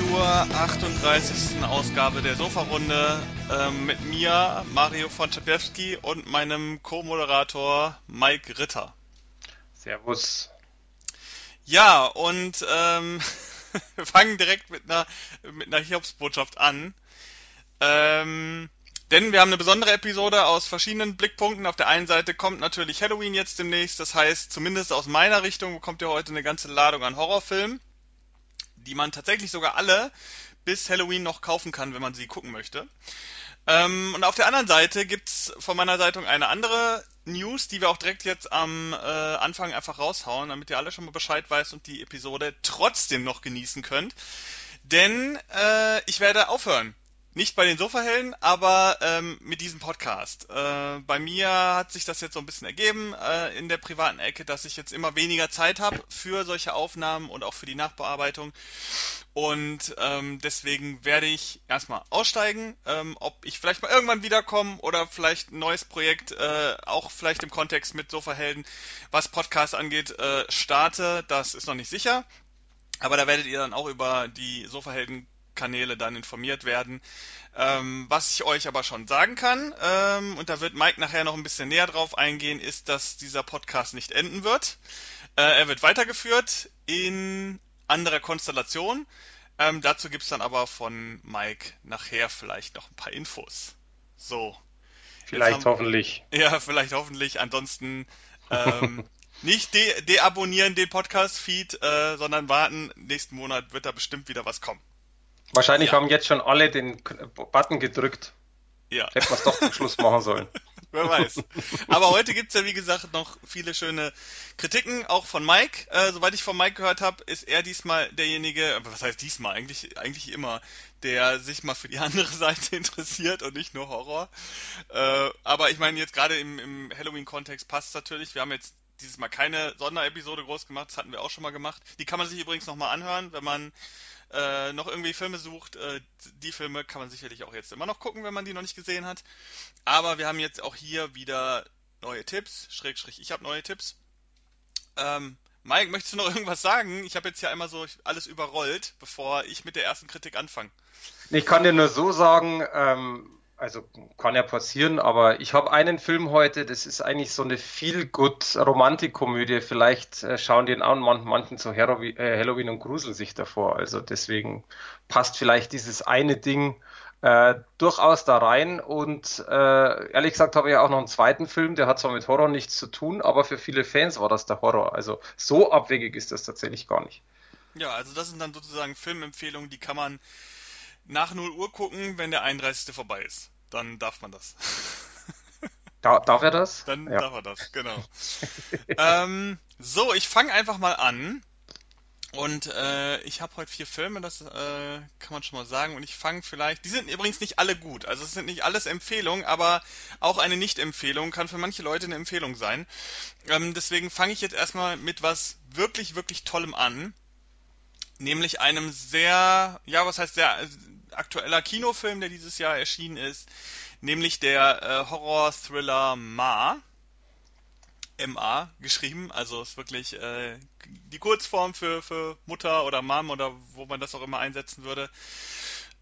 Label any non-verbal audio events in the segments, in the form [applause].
zur 38. Ausgabe der Sofa-Runde ähm, mit mir, Mario von Czapiewski und meinem Co-Moderator Mike Ritter. Servus. Ja, und ähm, [laughs] wir fangen direkt mit einer, mit einer Hiobsbotschaft an. Ähm, denn wir haben eine besondere Episode aus verschiedenen Blickpunkten. Auf der einen Seite kommt natürlich Halloween jetzt demnächst. Das heißt, zumindest aus meiner Richtung bekommt ihr heute eine ganze Ladung an Horrorfilmen, die man tatsächlich sogar alle bis Halloween noch kaufen kann, wenn man sie gucken möchte. Ähm, und auf der anderen Seite gibt's von meiner Seite eine andere News, die wir auch direkt jetzt am äh, Anfang einfach raushauen, damit ihr alle schon mal Bescheid weißt und die Episode trotzdem noch genießen könnt. Denn äh, ich werde aufhören nicht bei den Sofahelden, aber ähm, mit diesem Podcast. Äh, bei mir hat sich das jetzt so ein bisschen ergeben äh, in der privaten Ecke, dass ich jetzt immer weniger Zeit habe für solche Aufnahmen und auch für die Nachbearbeitung. Und ähm, deswegen werde ich erstmal aussteigen. Ähm, ob ich vielleicht mal irgendwann wiederkomme oder vielleicht ein neues Projekt, äh, auch vielleicht im Kontext mit Sofahelden, was Podcast angeht, äh, starte, das ist noch nicht sicher. Aber da werdet ihr dann auch über die Sofahelden Kanäle dann informiert werden. Ähm, was ich euch aber schon sagen kann, ähm, und da wird Mike nachher noch ein bisschen näher drauf eingehen, ist, dass dieser Podcast nicht enden wird. Äh, er wird weitergeführt in anderer Konstellation. Ähm, dazu es dann aber von Mike nachher vielleicht noch ein paar Infos. So. Vielleicht haben, hoffentlich. Ja, vielleicht hoffentlich. Ansonsten [laughs] ähm, nicht de deabonnieren den Podcast-Feed, äh, sondern warten. Nächsten Monat wird da bestimmt wieder was kommen. Wahrscheinlich ja. haben jetzt schon alle den Button gedrückt. Ja. Hätten wir es doch zum Schluss machen sollen. [laughs] Wer weiß. Aber heute gibt's ja, wie gesagt, noch viele schöne Kritiken, auch von Mike. Äh, soweit ich von Mike gehört habe, ist er diesmal derjenige, was heißt diesmal, eigentlich, eigentlich immer, der sich mal für die [laughs] andere Seite interessiert und nicht nur Horror. Äh, aber ich meine, jetzt gerade im, im Halloween-Kontext passt natürlich. Wir haben jetzt dieses Mal keine Sonderepisode groß gemacht, das hatten wir auch schon mal gemacht. Die kann man sich übrigens nochmal anhören, wenn man äh, noch irgendwie Filme sucht, äh, die Filme kann man sicherlich auch jetzt immer noch gucken, wenn man die noch nicht gesehen hat. Aber wir haben jetzt auch hier wieder neue Tipps, Schrägstrich, ich habe neue Tipps. Ähm, Mike, möchtest du noch [laughs] irgendwas sagen? Ich habe jetzt ja einmal so alles überrollt, bevor ich mit der ersten Kritik anfange. Ich kann dir nur so sagen, ähm, also kann ja passieren, aber ich habe einen Film heute, das ist eigentlich so eine Feel-Good-Romantikkomödie. Vielleicht äh, schauen die an man, manchen zu Halloween, äh, Halloween und gruseln sich davor. Also deswegen passt vielleicht dieses eine Ding äh, durchaus da rein. Und äh, ehrlich gesagt habe ich auch noch einen zweiten Film, der hat zwar mit Horror nichts zu tun, aber für viele Fans war das der Horror. Also so abwegig ist das tatsächlich gar nicht. Ja, also das sind dann sozusagen Filmempfehlungen, die kann man nach 0 Uhr gucken, wenn der 31. vorbei ist. Dann darf man das. [laughs] Da, darf er das? Dann ja. darf er das, genau. [laughs] ähm, so, ich fange einfach mal an. Und äh, ich habe heute vier Filme, das äh, kann man schon mal sagen. Und ich fange vielleicht. Die sind übrigens nicht alle gut. Also es sind nicht alles Empfehlungen, aber auch eine Nicht-Empfehlung kann für manche Leute eine Empfehlung sein. Ähm, deswegen fange ich jetzt erstmal mit was wirklich, wirklich Tollem an. Nämlich einem sehr, ja, was heißt sehr aktueller Kinofilm, der dieses Jahr erschienen ist, nämlich der äh, Horror-Thriller Ma. MA geschrieben, also ist wirklich äh, die Kurzform für, für Mutter oder Mom oder wo man das auch immer einsetzen würde.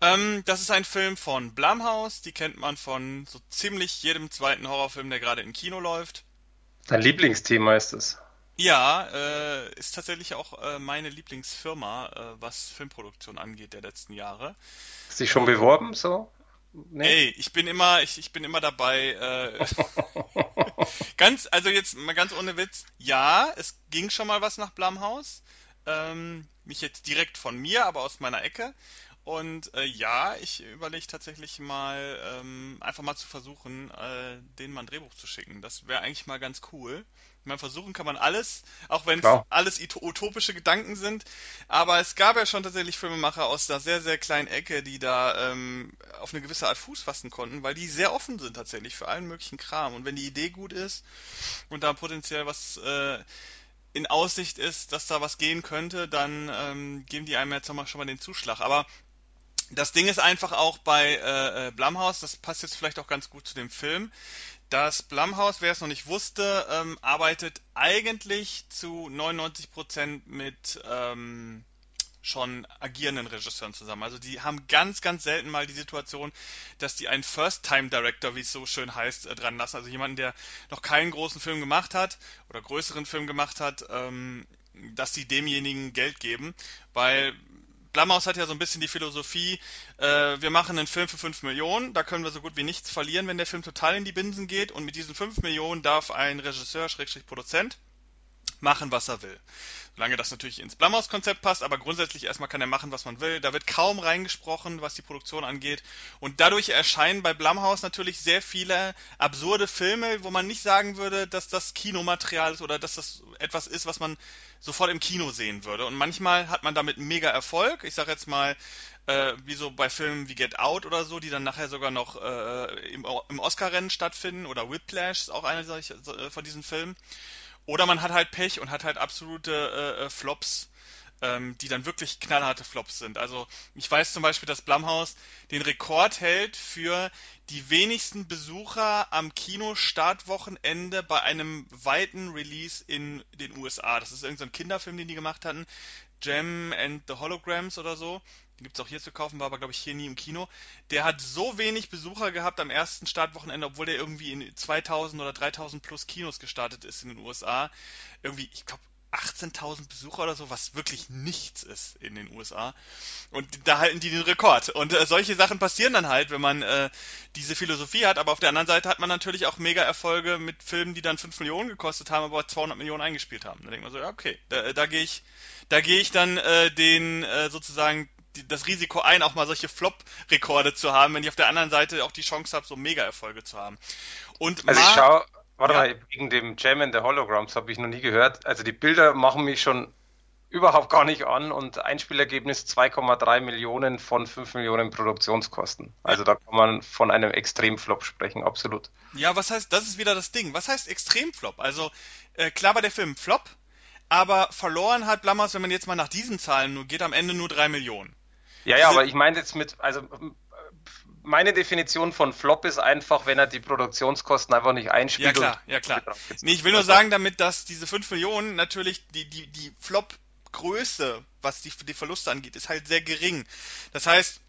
Ähm, das ist ein Film von Blumhouse, die kennt man von so ziemlich jedem zweiten Horrorfilm, der gerade im Kino läuft. Dein Lieblingsthema ist es. Ja, äh, ist tatsächlich auch äh, meine Lieblingsfirma, äh, was Filmproduktion angeht der letzten Jahre. Hast du dich schon beworben so? Nee? Ey, ich bin immer, ich, ich bin immer dabei. Äh, [laughs] ganz, also jetzt mal ganz ohne Witz. Ja, es ging schon mal was nach Blumhaus. Ähm, nicht jetzt direkt von mir, aber aus meiner Ecke. Und äh, ja, ich überlege tatsächlich mal, ähm, einfach mal zu versuchen, äh, denen mal ein Drehbuch zu schicken. Das wäre eigentlich mal ganz cool. Man versuchen kann man alles, auch wenn es alles utopische Gedanken sind. Aber es gab ja schon tatsächlich Filmemacher aus einer sehr, sehr kleinen Ecke, die da ähm, auf eine gewisse Art Fuß fassen konnten, weil die sehr offen sind tatsächlich für allen möglichen Kram. Und wenn die Idee gut ist und da potenziell was äh, in Aussicht ist, dass da was gehen könnte, dann ähm, geben die einem jetzt schon mal den Zuschlag. Aber das Ding ist einfach auch bei äh, äh, Blumhouse, das passt jetzt vielleicht auch ganz gut zu dem Film, dass Blumhouse, wer es noch nicht wusste, ähm, arbeitet eigentlich zu 99% mit ähm, schon agierenden Regisseuren zusammen. Also die haben ganz, ganz selten mal die Situation, dass die einen First-Time-Director, wie es so schön heißt, äh, dran lassen. Also jemanden, der noch keinen großen Film gemacht hat oder größeren Film gemacht hat, ähm, dass sie demjenigen Geld geben, weil Blumhouse hat ja so ein bisschen die Philosophie, äh, wir machen einen Film für 5 Millionen, da können wir so gut wie nichts verlieren, wenn der Film total in die Binsen geht. Und mit diesen 5 Millionen darf ein Regisseur, Schrägstrich Produzent, machen, was er will. Solange das natürlich ins Blumhouse-Konzept passt, aber grundsätzlich erstmal kann er machen, was man will. Da wird kaum reingesprochen, was die Produktion angeht. Und dadurch erscheinen bei Blumhouse natürlich sehr viele absurde Filme, wo man nicht sagen würde, dass das Kinomaterial ist oder dass das etwas ist, was man sofort im Kino sehen würde. Und manchmal hat man damit mega Erfolg. Ich sage jetzt mal, äh, wie so bei Filmen wie Get Out oder so, die dann nachher sogar noch äh, im, im Oscar-Rennen stattfinden. Oder Whiplash ist auch einer solcher, äh, von diesen Filmen. Oder man hat halt Pech und hat halt absolute äh, äh, Flops, ähm, die dann wirklich knallharte Flops sind. Also ich weiß zum Beispiel, dass Blumhouse den Rekord hält für die wenigsten Besucher am Kino-Startwochenende bei einem weiten Release in den USA. Das ist irgendein so Kinderfilm, den die gemacht hatten. Gem and the Holograms oder so gibt es auch hier zu kaufen, war aber glaube ich hier nie im Kino. Der hat so wenig Besucher gehabt am ersten Startwochenende, obwohl der irgendwie in 2000 oder 3000 plus Kinos gestartet ist in den USA. Irgendwie, ich glaube 18.000 Besucher oder so, was wirklich nichts ist in den USA. Und da halten die den Rekord. Und äh, solche Sachen passieren dann halt, wenn man äh, diese Philosophie hat. Aber auf der anderen Seite hat man natürlich auch mega Erfolge mit Filmen, die dann 5 Millionen gekostet haben, aber 200 Millionen eingespielt haben. Da denkt man so, ja, okay, da, da gehe ich, da gehe ich dann äh, den äh, sozusagen das Risiko ein, auch mal solche Flop-Rekorde zu haben, wenn ich auf der anderen Seite auch die Chance habe, so Mega-Erfolge zu haben. Und also ich schaue, warte ja. mal, wegen dem Jam in the Holograms habe ich noch nie gehört. Also die Bilder machen mich schon überhaupt gar nicht an und Einspielergebnis 2,3 Millionen von 5 Millionen Produktionskosten. Also da kann man von einem Extremflop sprechen, absolut. Ja, was heißt, das ist wieder das Ding. Was heißt Extremflop? Also äh, klar war der Film Flop, aber verloren hat Blammers, wenn man jetzt mal nach diesen Zahlen nur geht, am Ende nur 3 Millionen. Ja, ja, aber ich meine jetzt mit, also meine Definition von Flop ist einfach, wenn er die Produktionskosten einfach nicht einspielt. Ja klar, ja klar. Nee, ich will nur sagen damit, dass diese 5 Millionen natürlich die, die, die Flop-Größe, was die, die Verluste angeht, ist halt sehr gering. Das heißt,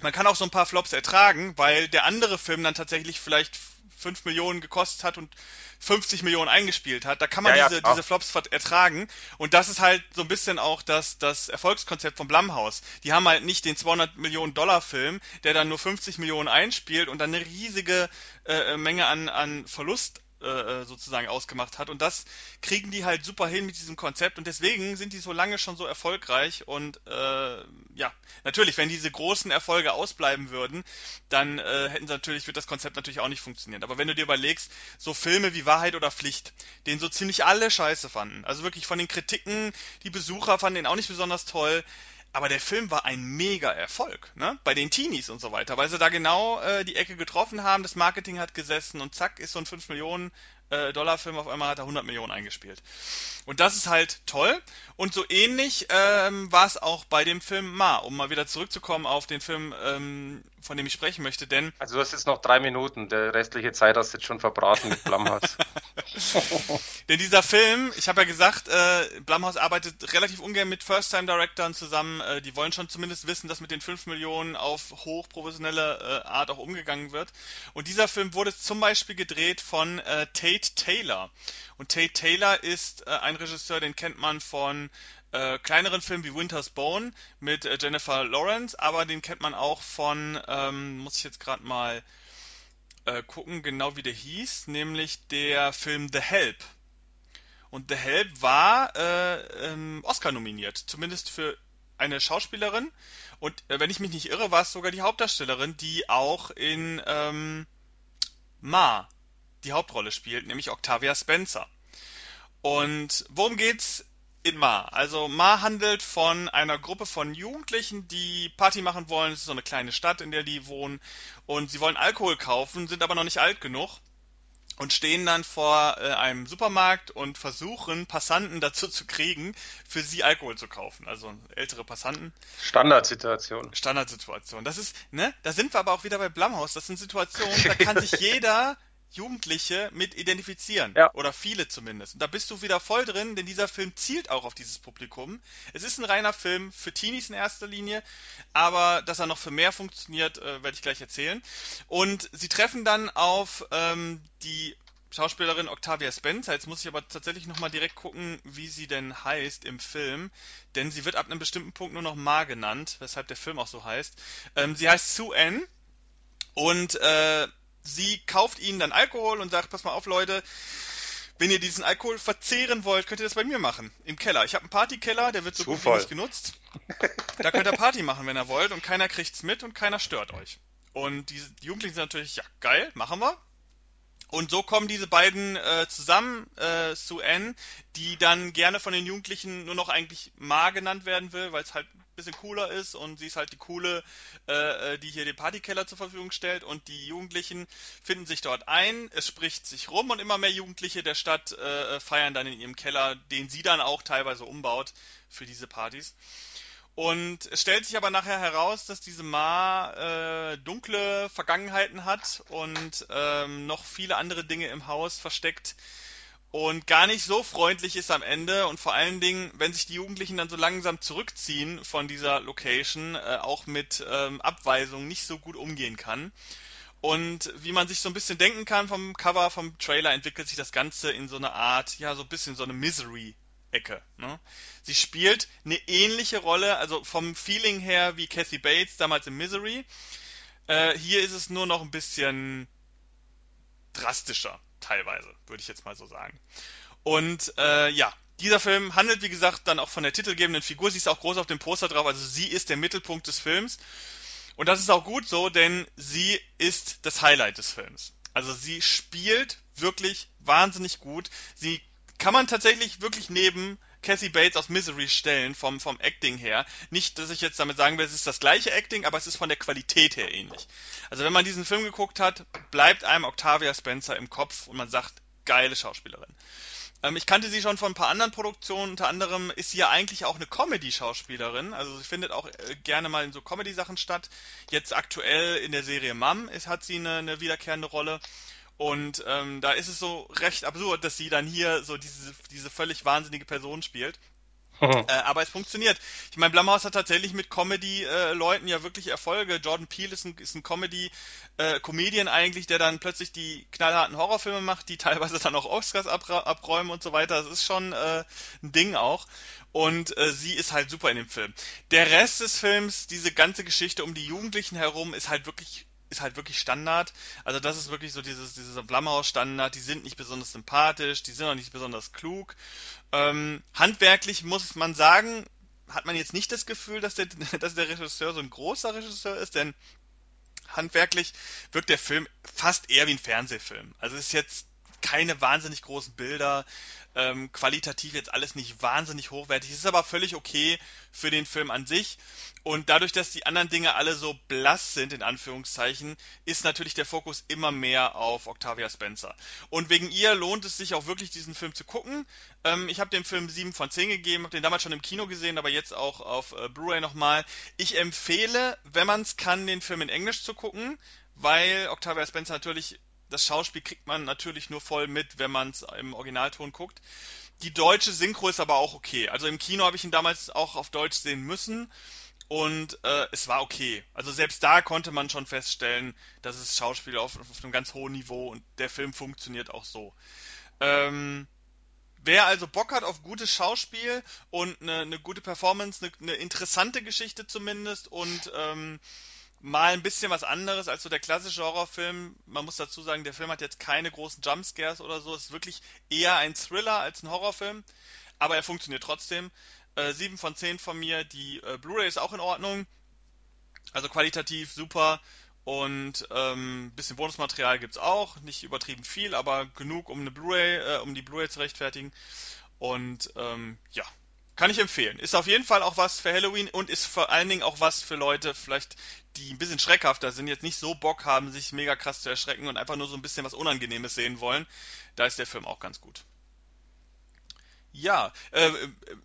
man kann auch so ein paar Flops ertragen, weil der andere Film dann tatsächlich vielleicht 5 Millionen gekostet hat und 50 Millionen eingespielt hat. Da kann man ja, diese, ja, diese Flops ertragen. Und das ist halt so ein bisschen auch das, das Erfolgskonzept von Blumhouse. Die haben halt nicht den 200 Millionen Dollar Film, der dann nur 50 Millionen einspielt und dann eine riesige äh, Menge an, an Verlust äh, sozusagen ausgemacht hat. Und das kriegen die halt super hin mit diesem Konzept und deswegen sind die so lange schon so erfolgreich. Und äh, ja, natürlich, wenn diese großen Erfolge ausbleiben würden, dann äh, hätten sie natürlich, wird das Konzept natürlich auch nicht funktionieren. Aber wenn du dir überlegst, so Filme wie Wahrheit oder Pflicht, den so ziemlich alle scheiße fanden, also wirklich von den Kritiken, die Besucher fanden den auch nicht besonders toll, aber der Film war ein mega Erfolg, ne? Bei den Teenies und so weiter, weil sie da genau äh, die Ecke getroffen haben, das Marketing hat gesessen und zack ist so ein 5 Millionen äh, Dollar Film auf einmal hat er 100 Millionen eingespielt. Und das ist halt toll. Und so ähnlich ähm, war es auch bei dem Film Ma, um mal wieder zurückzukommen auf den Film, ähm, von dem ich sprechen möchte, denn... Also du hast jetzt noch drei Minuten, der restliche Zeit hast du jetzt schon verbraten mit Blumhouse. [laughs] denn dieser Film, ich habe ja gesagt, äh, Blumhouse arbeitet relativ ungern mit First-Time-Directoren zusammen. Äh, die wollen schon zumindest wissen, dass mit den 5 Millionen auf hochprofessionelle äh, Art auch umgegangen wird. Und dieser Film wurde zum Beispiel gedreht von äh, Tate Taylor. Und Tate Taylor ist äh, ein Regisseur, den kennt man von äh, kleineren Filmen wie Winter's Bone mit äh, Jennifer Lawrence, aber den kennt man auch von, ähm, muss ich jetzt gerade mal äh, gucken, genau wie der hieß, nämlich der Film The Help. Und The Help war äh, ähm, Oscar nominiert, zumindest für eine Schauspielerin. Und äh, wenn ich mich nicht irre, war es sogar die Hauptdarstellerin, die auch in ähm, Ma die Hauptrolle spielt, nämlich Octavia Spencer. Und worum geht's in Ma? Also Ma handelt von einer Gruppe von Jugendlichen, die Party machen wollen. Es ist so eine kleine Stadt, in der die wohnen. Und sie wollen Alkohol kaufen, sind aber noch nicht alt genug und stehen dann vor äh, einem Supermarkt und versuchen Passanten dazu zu kriegen, für sie Alkohol zu kaufen. Also ältere Passanten. Standardsituation. Standardsituation. Das ist, ne? Da sind wir aber auch wieder bei Blumhaus. Das sind Situationen, da kann [laughs] sich jeder Jugendliche mit identifizieren. Ja. Oder viele zumindest. Und da bist du wieder voll drin, denn dieser Film zielt auch auf dieses Publikum. Es ist ein reiner Film für Teenies in erster Linie, aber dass er noch für mehr funktioniert, äh, werde ich gleich erzählen. Und sie treffen dann auf ähm, die Schauspielerin Octavia Spencer. Jetzt muss ich aber tatsächlich nochmal direkt gucken, wie sie denn heißt im Film, denn sie wird ab einem bestimmten Punkt nur noch Ma genannt, weshalb der Film auch so heißt. Ähm, sie heißt Sue Ann und äh, sie kauft ihnen dann Alkohol und sagt, pass mal auf Leute, wenn ihr diesen Alkohol verzehren wollt, könnt ihr das bei mir machen. Im Keller. Ich habe einen Partykeller, der wird so gut wie Zufall. nicht genutzt. Da könnt ihr Party machen, wenn ihr wollt und keiner kriegt's mit und keiner stört euch. Und die Jugendlichen sind natürlich, ja geil, machen wir. Und so kommen diese beiden äh, zusammen, äh, Sue Ann, die dann gerne von den Jugendlichen nur noch eigentlich Ma genannt werden will, weil es halt ein bisschen cooler ist und sie ist halt die coole, äh, äh, die hier den Partykeller zur Verfügung stellt und die Jugendlichen finden sich dort ein, es spricht sich rum und immer mehr Jugendliche der Stadt äh, feiern dann in ihrem Keller, den sie dann auch teilweise umbaut für diese Partys. Und es stellt sich aber nachher heraus, dass diese Ma äh, dunkle Vergangenheiten hat und ähm, noch viele andere Dinge im Haus versteckt und gar nicht so freundlich ist am Ende und vor allen Dingen, wenn sich die Jugendlichen dann so langsam zurückziehen von dieser Location, äh, auch mit ähm, Abweisung nicht so gut umgehen kann. Und wie man sich so ein bisschen denken kann vom Cover, vom Trailer, entwickelt sich das Ganze in so eine Art, ja, so ein bisschen so eine Misery-Ecke. Ne? Sie spielt eine ähnliche Rolle, also vom Feeling her wie Kathy Bates damals in Misery. Äh, hier ist es nur noch ein bisschen drastischer, teilweise, würde ich jetzt mal so sagen. Und äh, ja, dieser Film handelt, wie gesagt, dann auch von der titelgebenden Figur. Sie ist auch groß auf dem Poster drauf, also sie ist der Mittelpunkt des Films. Und das ist auch gut so, denn sie ist das Highlight des Films. Also sie spielt wirklich wahnsinnig gut. Sie kann man tatsächlich wirklich neben Cassie Bates aus Misery stellen, vom, vom Acting her. Nicht, dass ich jetzt damit sagen will, es ist das gleiche Acting, aber es ist von der Qualität her ähnlich. Also wenn man diesen Film geguckt hat, bleibt einem Octavia Spencer im Kopf und man sagt, geile Schauspielerin. Ähm, ich kannte sie schon von ein paar anderen Produktionen, unter anderem ist sie ja eigentlich auch eine Comedy-Schauspielerin, also sie findet auch äh, gerne mal in so Comedy-Sachen statt. Jetzt aktuell in der Serie Mom ist, hat sie eine, eine wiederkehrende Rolle. Und ähm, da ist es so recht absurd, dass sie dann hier so diese, diese völlig wahnsinnige Person spielt. Äh, aber es funktioniert. Ich meine, Blumhouse hat tatsächlich mit Comedy-Leuten ja wirklich Erfolge. Jordan Peele ist ein, ist ein Comedy-Comedian eigentlich, der dann plötzlich die knallharten Horrorfilme macht, die [laughs] teilweise dann auch Oscars abräumen und so weiter. Das ist schon äh, ein Ding auch. Und äh, sie ist halt super in dem Film. Der Rest des Films, diese ganze Geschichte um die Jugendlichen herum, ist halt wirklich ist halt wirklich Standard. Also das ist wirklich so dieses, dieser Blumhouse-Standard. Die sind nicht besonders sympathisch, die sind auch nicht besonders klug. Ähm, handwerklich muss man sagen, hat man jetzt nicht das Gefühl, dass der, [laughs] dass der Regisseur so ein großer Regisseur ist, denn handwerklich wirkt der Film fast eher wie ein Fernsehfilm. Also es ist jetzt keine wahnsinnig großen Bilder, ähm, qualitativ jetzt alles nicht wahnsinnig hochwertig. Ist aber völlig okay für den Film an sich. Und dadurch, dass die anderen Dinge alle so blass sind, in Anführungszeichen, ist natürlich der Fokus immer mehr auf Octavia Spencer. Und wegen ihr lohnt es sich auch wirklich, diesen Film zu gucken. Ähm, ich habe dem Film 7 von 10 gegeben, habe den damals schon im Kino gesehen, aber jetzt auch auf äh, Blu-ray nochmal. Ich empfehle, wenn man es kann, den Film in Englisch zu gucken, weil Octavia Spencer natürlich das Schauspiel kriegt man natürlich nur voll mit, wenn man es im Originalton guckt. Die deutsche Synchro ist aber auch okay. Also im Kino habe ich ihn damals auch auf Deutsch sehen müssen und äh, es war okay. Also selbst da konnte man schon feststellen, dass es Schauspiel auf, auf einem ganz hohen Niveau und der Film funktioniert auch so. Ähm, wer also Bock hat auf gutes Schauspiel und eine, eine gute Performance, eine, eine interessante Geschichte zumindest und ähm, mal ein bisschen was anderes als so der klassische Horrorfilm. Man muss dazu sagen, der Film hat jetzt keine großen Jumpscares oder so. Es ist wirklich eher ein Thriller als ein Horrorfilm. Aber er funktioniert trotzdem. Äh, 7 von 10 von mir. Die äh, Blu-ray ist auch in Ordnung. Also qualitativ super. Und ähm, bisschen Bonusmaterial gibt's auch. Nicht übertrieben viel, aber genug, um eine Blu-ray, äh, um die Blu-ray zu rechtfertigen. Und ähm, ja, kann ich empfehlen. Ist auf jeden Fall auch was für Halloween und ist vor allen Dingen auch was für Leute, vielleicht, die ein bisschen schreckhafter sind, jetzt nicht so Bock haben, sich mega krass zu erschrecken und einfach nur so ein bisschen was Unangenehmes sehen wollen. Da ist der Film auch ganz gut. Ja, äh,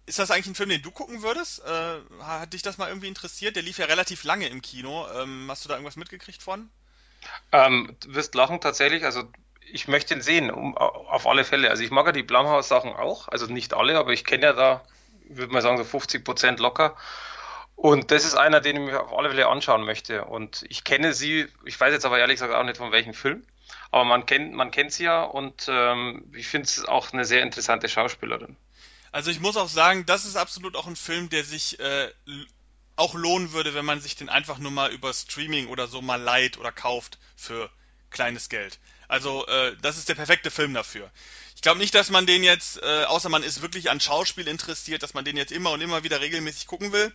ist das eigentlich ein Film, den du gucken würdest? Äh, hat dich das mal irgendwie interessiert? Der lief ja relativ lange im Kino. Ähm, hast du da irgendwas mitgekriegt von? Ähm, du wirst lachen tatsächlich, also ich möchte ihn sehen, um, auf alle Fälle. Also ich mag ja die Blumhouse-Sachen auch, also nicht alle, aber ich kenne ja da, würde mal sagen, so 50 Prozent locker. Und das ist einer, den ich mir auf alle Fälle anschauen möchte. Und ich kenne sie, ich weiß jetzt aber ehrlich gesagt auch nicht von welchem Film, aber man kennt, man kennt sie ja und ähm, ich finde es auch eine sehr interessante Schauspielerin. Also ich muss auch sagen, das ist absolut auch ein Film, der sich äh, auch lohnen würde, wenn man sich den einfach nur mal über Streaming oder so mal leiht oder kauft für kleines Geld. Also äh, das ist der perfekte Film dafür. Ich glaube nicht, dass man den jetzt, äh, außer man ist wirklich an Schauspiel interessiert, dass man den jetzt immer und immer wieder regelmäßig gucken will.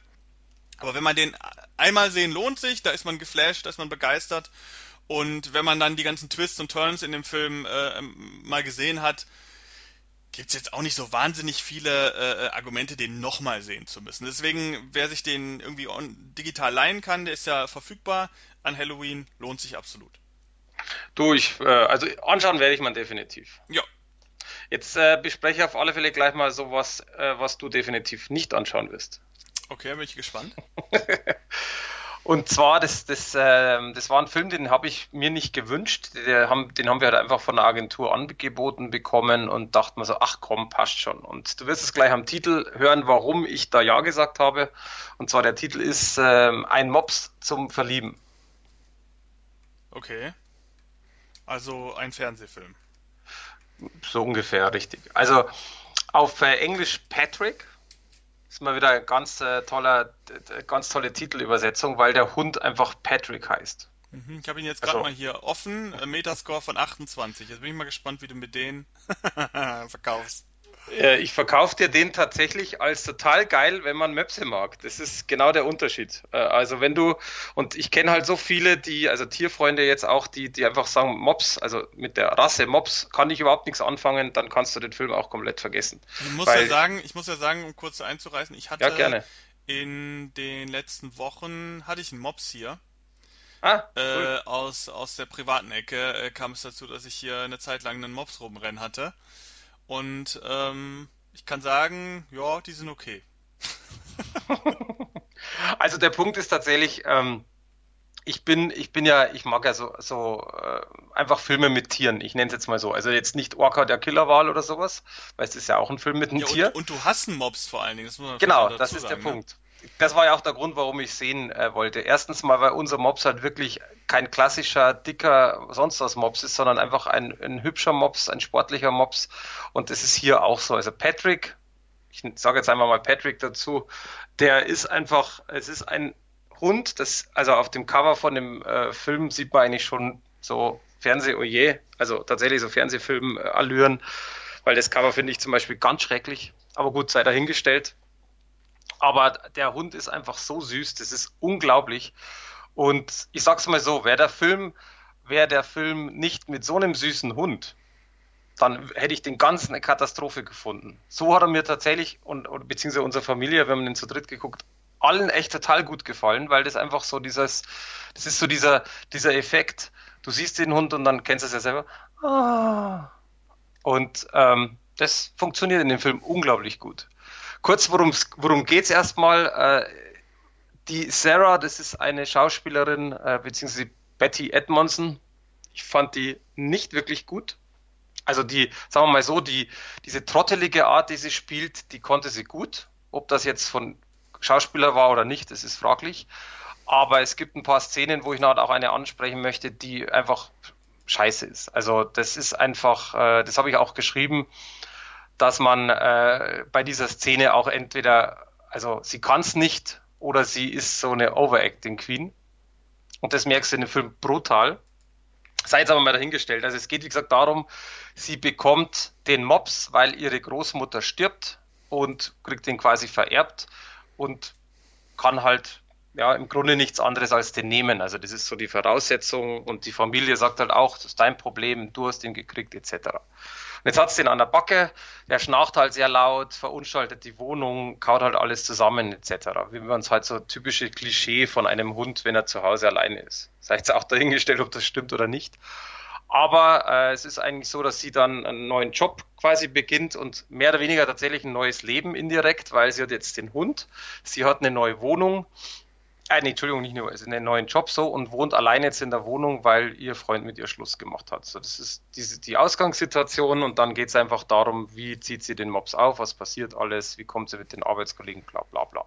Aber wenn man den einmal sehen, lohnt sich, da ist man geflasht, da ist man begeistert. Und wenn man dann die ganzen Twists und Turns in dem Film äh, mal gesehen hat, gibt es jetzt auch nicht so wahnsinnig viele äh, Argumente, den nochmal sehen zu müssen. Deswegen, wer sich den irgendwie digital leihen kann, der ist ja verfügbar an Halloween, lohnt sich absolut. Du, ich, äh, also anschauen werde ich mal definitiv. Ja. Jetzt äh, bespreche ich auf alle Fälle gleich mal sowas, äh, was du definitiv nicht anschauen wirst. Okay, bin ich gespannt. [laughs] Und zwar, das, das, äh, das war ein Film, den habe ich mir nicht gewünscht. Den haben, den haben wir halt einfach von der Agentur angeboten bekommen und dachten mir so, ach komm, passt schon. Und du wirst es gleich am Titel hören, warum ich da Ja gesagt habe. Und zwar der Titel ist äh, Ein Mops zum Verlieben. Okay. Also ein Fernsehfilm. So ungefähr, richtig. Also auf äh, Englisch Patrick ist mal wieder ein ganz äh, toller, ganz tolle Titelübersetzung, weil der Hund einfach Patrick heißt. Mhm, ich habe ihn jetzt gerade also. mal hier offen, äh, Metascore von 28. Jetzt bin ich mal gespannt, wie du mit denen [laughs] verkaufst. Äh, ich verkaufe dir den tatsächlich als total geil, wenn man Möpse mag. Das ist genau der Unterschied. Äh, also wenn du, und ich kenne halt so viele, die, also Tierfreunde jetzt auch, die, die einfach sagen, Mops, also mit der Rasse Mops kann ich überhaupt nichts anfangen, dann kannst du den Film auch komplett vergessen. Ich muss Weil, ja sagen, ich muss ja sagen, um kurz einzureißen, ich hatte ja, in den letzten Wochen hatte ich einen Mops hier. Ah, cool. äh, aus, aus der privaten Ecke äh, kam es dazu, dass ich hier eine Zeit lang einen Mops rumrennen hatte. Und ähm, ich kann sagen, ja, die sind okay. [laughs] also der Punkt ist tatsächlich, ähm, ich bin, ich bin ja, ich mag ja so, so äh, einfach Filme mit Tieren. Ich nenne es jetzt mal so. Also jetzt nicht Orca der Killerwal oder sowas, weil es ist ja auch ein Film mit einem ja, Tier. Und, du hast einen Mobs vor allen Dingen. Das genau, das ist sagen, der ne? Punkt das war ja auch der Grund, warum ich sehen äh, wollte. Erstens mal, weil unser Mops halt wirklich kein klassischer, dicker, sonst was Mops ist, sondern einfach ein, ein hübscher Mops, ein sportlicher Mops. Und das ist hier auch so. Also Patrick, ich sage jetzt einfach mal Patrick dazu, der ist einfach, es ist ein Hund, das, also auf dem Cover von dem äh, Film sieht man eigentlich schon so Fernseh-Oje, also tatsächlich so Fernsehfilm-Allüren, weil das Cover finde ich zum Beispiel ganz schrecklich. Aber gut, sei dahingestellt. Aber der Hund ist einfach so süß, das ist unglaublich. Und ich sag's mal so, wäre der Film, wäre der Film nicht mit so einem süßen Hund, dann hätte ich den ganzen eine Katastrophe gefunden. So hat er mir tatsächlich und, beziehungsweise unserer Familie, wir haben den zu dritt geguckt, allen echt total gut gefallen, weil das einfach so dieses, das ist so dieser, dieser Effekt. Du siehst den Hund und dann kennst du es ja selber. Ah. Und ähm, das funktioniert in dem Film unglaublich gut. Kurz, worum geht es erstmal? Äh, die Sarah, das ist eine Schauspielerin, äh, beziehungsweise Betty Edmondson. Ich fand die nicht wirklich gut. Also die, sagen wir mal so, die, diese trottelige Art, die sie spielt, die konnte sie gut. Ob das jetzt von Schauspieler war oder nicht, das ist fraglich. Aber es gibt ein paar Szenen, wo ich noch auch eine ansprechen möchte, die einfach scheiße ist. Also das ist einfach, äh, das habe ich auch geschrieben dass man äh, bei dieser Szene auch entweder, also sie kann es nicht oder sie ist so eine Overacting Queen. Und das merkst du in dem Film brutal. Sei jetzt aber mal dahingestellt. Also es geht, wie gesagt, darum, sie bekommt den Mops, weil ihre Großmutter stirbt und kriegt den quasi vererbt und kann halt ja im Grunde nichts anderes als den nehmen. Also das ist so die Voraussetzung und die Familie sagt halt auch, das ist dein Problem, du hast ihn gekriegt etc. Jetzt hat's den an der Backe, der schnarcht halt sehr laut, verunstaltet die Wohnung, kaut halt alles zusammen etc. Wie man es halt so typische Klischee von einem Hund, wenn er zu Hause alleine ist. Sei jetzt auch dahingestellt, ob das stimmt oder nicht. Aber äh, es ist eigentlich so, dass sie dann einen neuen Job quasi beginnt und mehr oder weniger tatsächlich ein neues Leben indirekt, weil sie hat jetzt den Hund, sie hat eine neue Wohnung äh, nee, Entschuldigung, nicht nur, ist in einen neuen Job so und wohnt allein jetzt in der Wohnung, weil ihr Freund mit ihr Schluss gemacht hat. So, das ist diese, die Ausgangssituation und dann geht es einfach darum, wie zieht sie den Mops auf, was passiert alles, wie kommt sie mit den Arbeitskollegen, bla bla bla.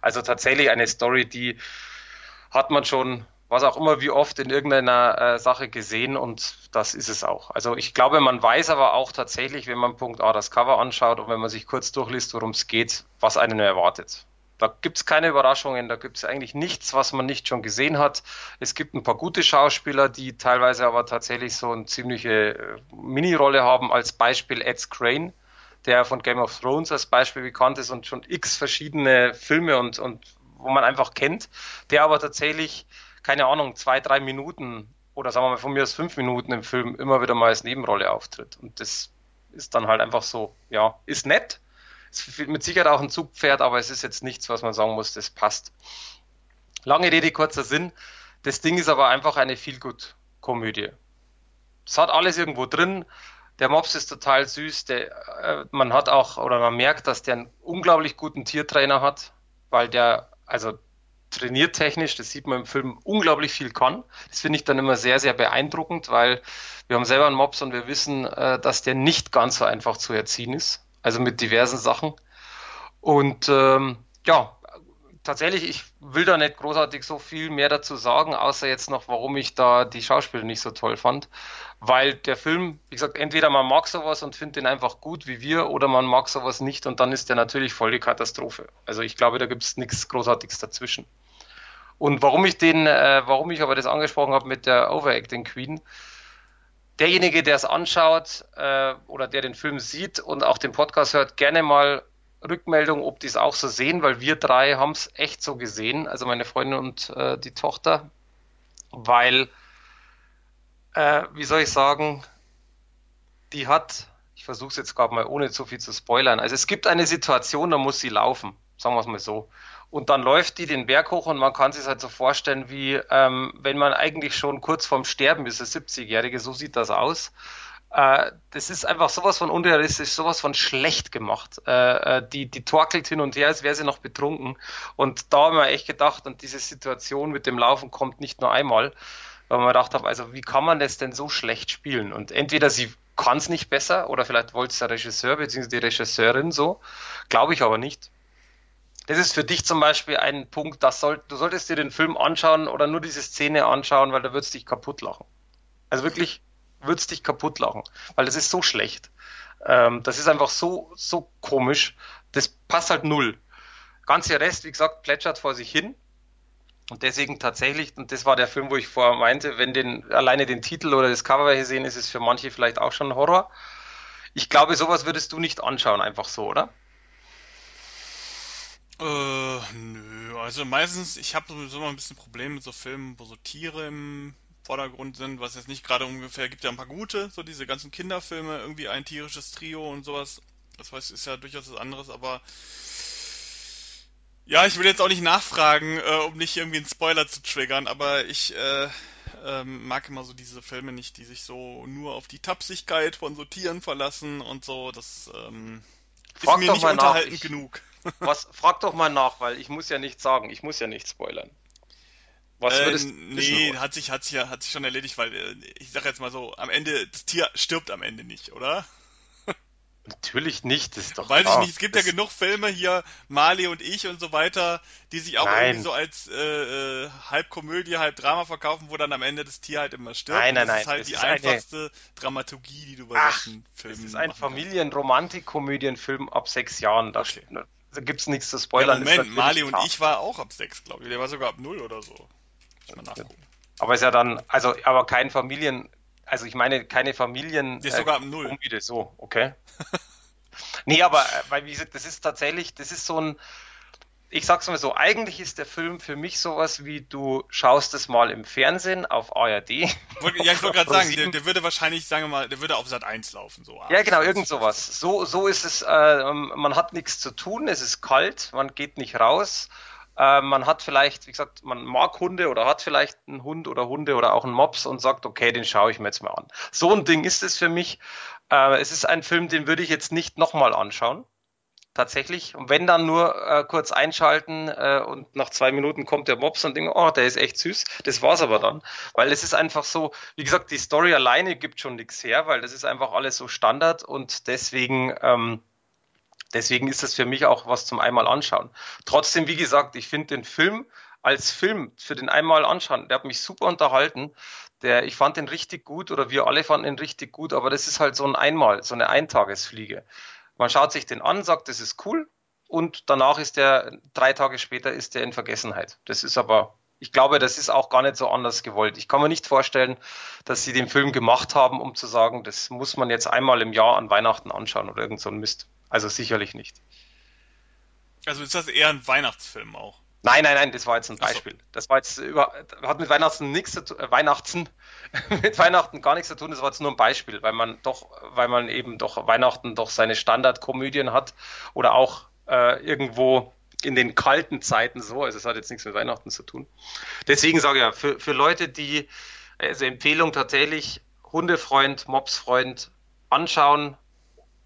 Also tatsächlich eine Story, die hat man schon, was auch immer, wie oft in irgendeiner äh, Sache gesehen und das ist es auch. Also ich glaube, man weiß aber auch tatsächlich, wenn man Punkt A das Cover anschaut und wenn man sich kurz durchliest, worum es geht, was einen erwartet. Da gibt es keine Überraschungen, da gibt es eigentlich nichts, was man nicht schon gesehen hat. Es gibt ein paar gute Schauspieler, die teilweise aber tatsächlich so eine ziemliche äh, Mini-Rolle haben. Als Beispiel Ed Crane, der von Game of Thrones als Beispiel bekannt ist und schon x verschiedene Filme und, und wo man einfach kennt, der aber tatsächlich, keine Ahnung, zwei, drei Minuten oder sagen wir mal von mir aus fünf Minuten im Film immer wieder mal als Nebenrolle auftritt. Und das ist dann halt einfach so, ja, ist nett, ist mit Sicherheit auch ein Zugpferd, aber es ist jetzt nichts, was man sagen muss, das passt. Lange Rede, kurzer Sinn. Das Ding ist aber einfach eine Feelgood-Komödie. Es hat alles irgendwo drin. Der Mops ist total süß. Der, äh, man hat auch, oder man merkt, dass der einen unglaublich guten Tiertrainer hat, weil der, also trainiert technisch, das sieht man im Film, unglaublich viel kann. Das finde ich dann immer sehr, sehr beeindruckend, weil wir haben selber einen Mops und wir wissen, äh, dass der nicht ganz so einfach zu erziehen ist also mit diversen Sachen. Und ähm, ja, tatsächlich, ich will da nicht großartig so viel mehr dazu sagen, außer jetzt noch, warum ich da die Schauspieler nicht so toll fand. Weil der Film, wie gesagt, entweder man mag sowas und findet den einfach gut wie wir, oder man mag sowas nicht und dann ist der natürlich voll die Katastrophe. Also ich glaube, da gibt es nichts Großartiges dazwischen. Und warum ich den, äh, warum ich aber das angesprochen habe mit der Overacting Queen, derjenige, der es anschaut äh, oder der den Film sieht und auch den Podcast hört, gerne mal Rückmeldung, ob die es auch so sehen, weil wir drei haben es echt so gesehen, also meine Freundin und äh, die Tochter, weil, äh, wie soll ich sagen, die hat, ich versuche es jetzt gerade mal ohne zu viel zu spoilern, also es gibt eine Situation, da muss sie laufen, sagen wir es mal so. Und dann läuft die den Berg hoch und man kann sich halt so vorstellen, wie ähm, wenn man eigentlich schon kurz vorm Sterben ist, der 70-Jährige, so sieht das aus. Äh, das ist einfach sowas von unrealistisch, sowas von schlecht gemacht. Äh, äh, die, die torkelt hin und her, als wäre sie noch betrunken. Und da haben wir echt gedacht, und diese Situation mit dem Laufen kommt nicht nur einmal, weil man gedacht habe, also wie kann man das denn so schlecht spielen? Und entweder sie kann es nicht besser oder vielleicht wollte es der Regisseur bzw. die Regisseurin so, glaube ich aber nicht das ist für dich zum Beispiel ein Punkt, das soll, du solltest dir den Film anschauen oder nur diese Szene anschauen, weil da würdest dich kaputt lachen. Also wirklich würdest dich kaputt lachen, weil das ist so schlecht. Ähm, das ist einfach so, so komisch. Das passt halt null. Ganze Rest, wie gesagt, plätschert vor sich hin. Und deswegen tatsächlich, und das war der Film, wo ich vorher meinte, wenn den, alleine den Titel oder das Cover hier sehen, ist es für manche vielleicht auch schon Horror. Ich glaube, sowas würdest du nicht anschauen, einfach so, oder? Äh, nö, also meistens, ich habe sowieso immer ein bisschen Probleme mit so Filmen, wo so Tiere im Vordergrund sind, was jetzt nicht gerade ungefähr, gibt ja ein paar gute, so diese ganzen Kinderfilme, irgendwie ein tierisches Trio und sowas. Das weiß, ist ja durchaus was anderes, aber ja, ich will jetzt auch nicht nachfragen, äh, um nicht irgendwie einen Spoiler zu triggern, aber ich äh, ähm, mag immer so diese Filme nicht, die sich so nur auf die Tapsigkeit von so Tieren verlassen und so. Das ähm, ist mir nicht unterhaltend nach. genug. Was, frag doch mal nach, weil ich muss ja nichts sagen, ich muss ja nicht spoilern. Was äh, würdest Nee, hat sich, hat sich, hat sich schon erledigt, weil äh, ich sag jetzt mal so, am Ende, das Tier stirbt am Ende nicht, oder? [laughs] Natürlich nicht, das ist doch Weiß klar. ich nicht, es gibt das ja genug Filme hier, Mali und ich und so weiter, die sich auch nein. irgendwie so als äh, äh, halb Komödie, halb Drama verkaufen, wo dann am Ende das Tier halt immer stirbt. Nein, nein, nein. Das ist halt das die ist einfachste eine... Dramaturgie, die du bei Ach, solchen Filmen Das ist ein Familienromantik-Komödienfilm ab sechs Jahren. Da okay. Da gibt's nichts zu spoilern. Ja, Moment, Mali und ich war auch ab sechs, glaube ich. Der war sogar ab null oder so. Aber ist ja dann, also, aber kein Familien, also ich meine, keine Familien. Der ist sogar ab null. Umbiete, so, okay. [laughs] nee, aber, äh, weil, wie gesagt, das ist tatsächlich, das ist so ein, ich sag's mal so, eigentlich ist der Film für mich sowas wie du schaust es mal im Fernsehen auf ARD. Ja, ich wollte gerade sagen, der, der, würde wahrscheinlich, sagen wir mal, der würde auf Sat 1 laufen, so. Ja, genau, irgend sowas. So, so ist es, äh, man hat nichts zu tun, es ist kalt, man geht nicht raus. Äh, man hat vielleicht, wie gesagt, man mag Hunde oder hat vielleicht einen Hund oder Hunde oder auch einen Mops und sagt, okay, den schaue ich mir jetzt mal an. So ein Ding ist es für mich. Äh, es ist ein Film, den würde ich jetzt nicht nochmal anschauen tatsächlich. Und wenn dann nur äh, kurz einschalten äh, und nach zwei Minuten kommt der Mops und denken, oh, der ist echt süß. Das war's aber dann. Weil es ist einfach so, wie gesagt, die Story alleine gibt schon nichts her, weil das ist einfach alles so Standard und deswegen, ähm, deswegen ist das für mich auch was zum einmal anschauen. Trotzdem, wie gesagt, ich finde den Film als Film für den einmal anschauen, der hat mich super unterhalten. Der, ich fand den richtig gut oder wir alle fanden ihn richtig gut, aber das ist halt so ein Einmal, so eine Eintagesfliege. Man schaut sich den an, sagt, das ist cool und danach ist der, drei Tage später ist der in Vergessenheit. Das ist aber, ich glaube, das ist auch gar nicht so anders gewollt. Ich kann mir nicht vorstellen, dass sie den Film gemacht haben, um zu sagen, das muss man jetzt einmal im Jahr an Weihnachten anschauen oder irgend so ein Mist. Also sicherlich nicht. Also ist das eher ein Weihnachtsfilm auch? Nein, nein, nein, das war jetzt ein Beispiel. Das war jetzt über, hat mit Weihnachten nichts zu tun, äh, Weihnachten, [laughs] mit Weihnachten gar nichts zu tun, das war jetzt nur ein Beispiel, weil man doch, weil man eben doch Weihnachten doch seine Standardkomödien hat oder auch äh, irgendwo in den kalten Zeiten so, also es hat jetzt nichts mit Weihnachten zu tun. Deswegen sage ich ja, für, für Leute, die, also Empfehlung tatsächlich, Hundefreund, Mopsfreund anschauen.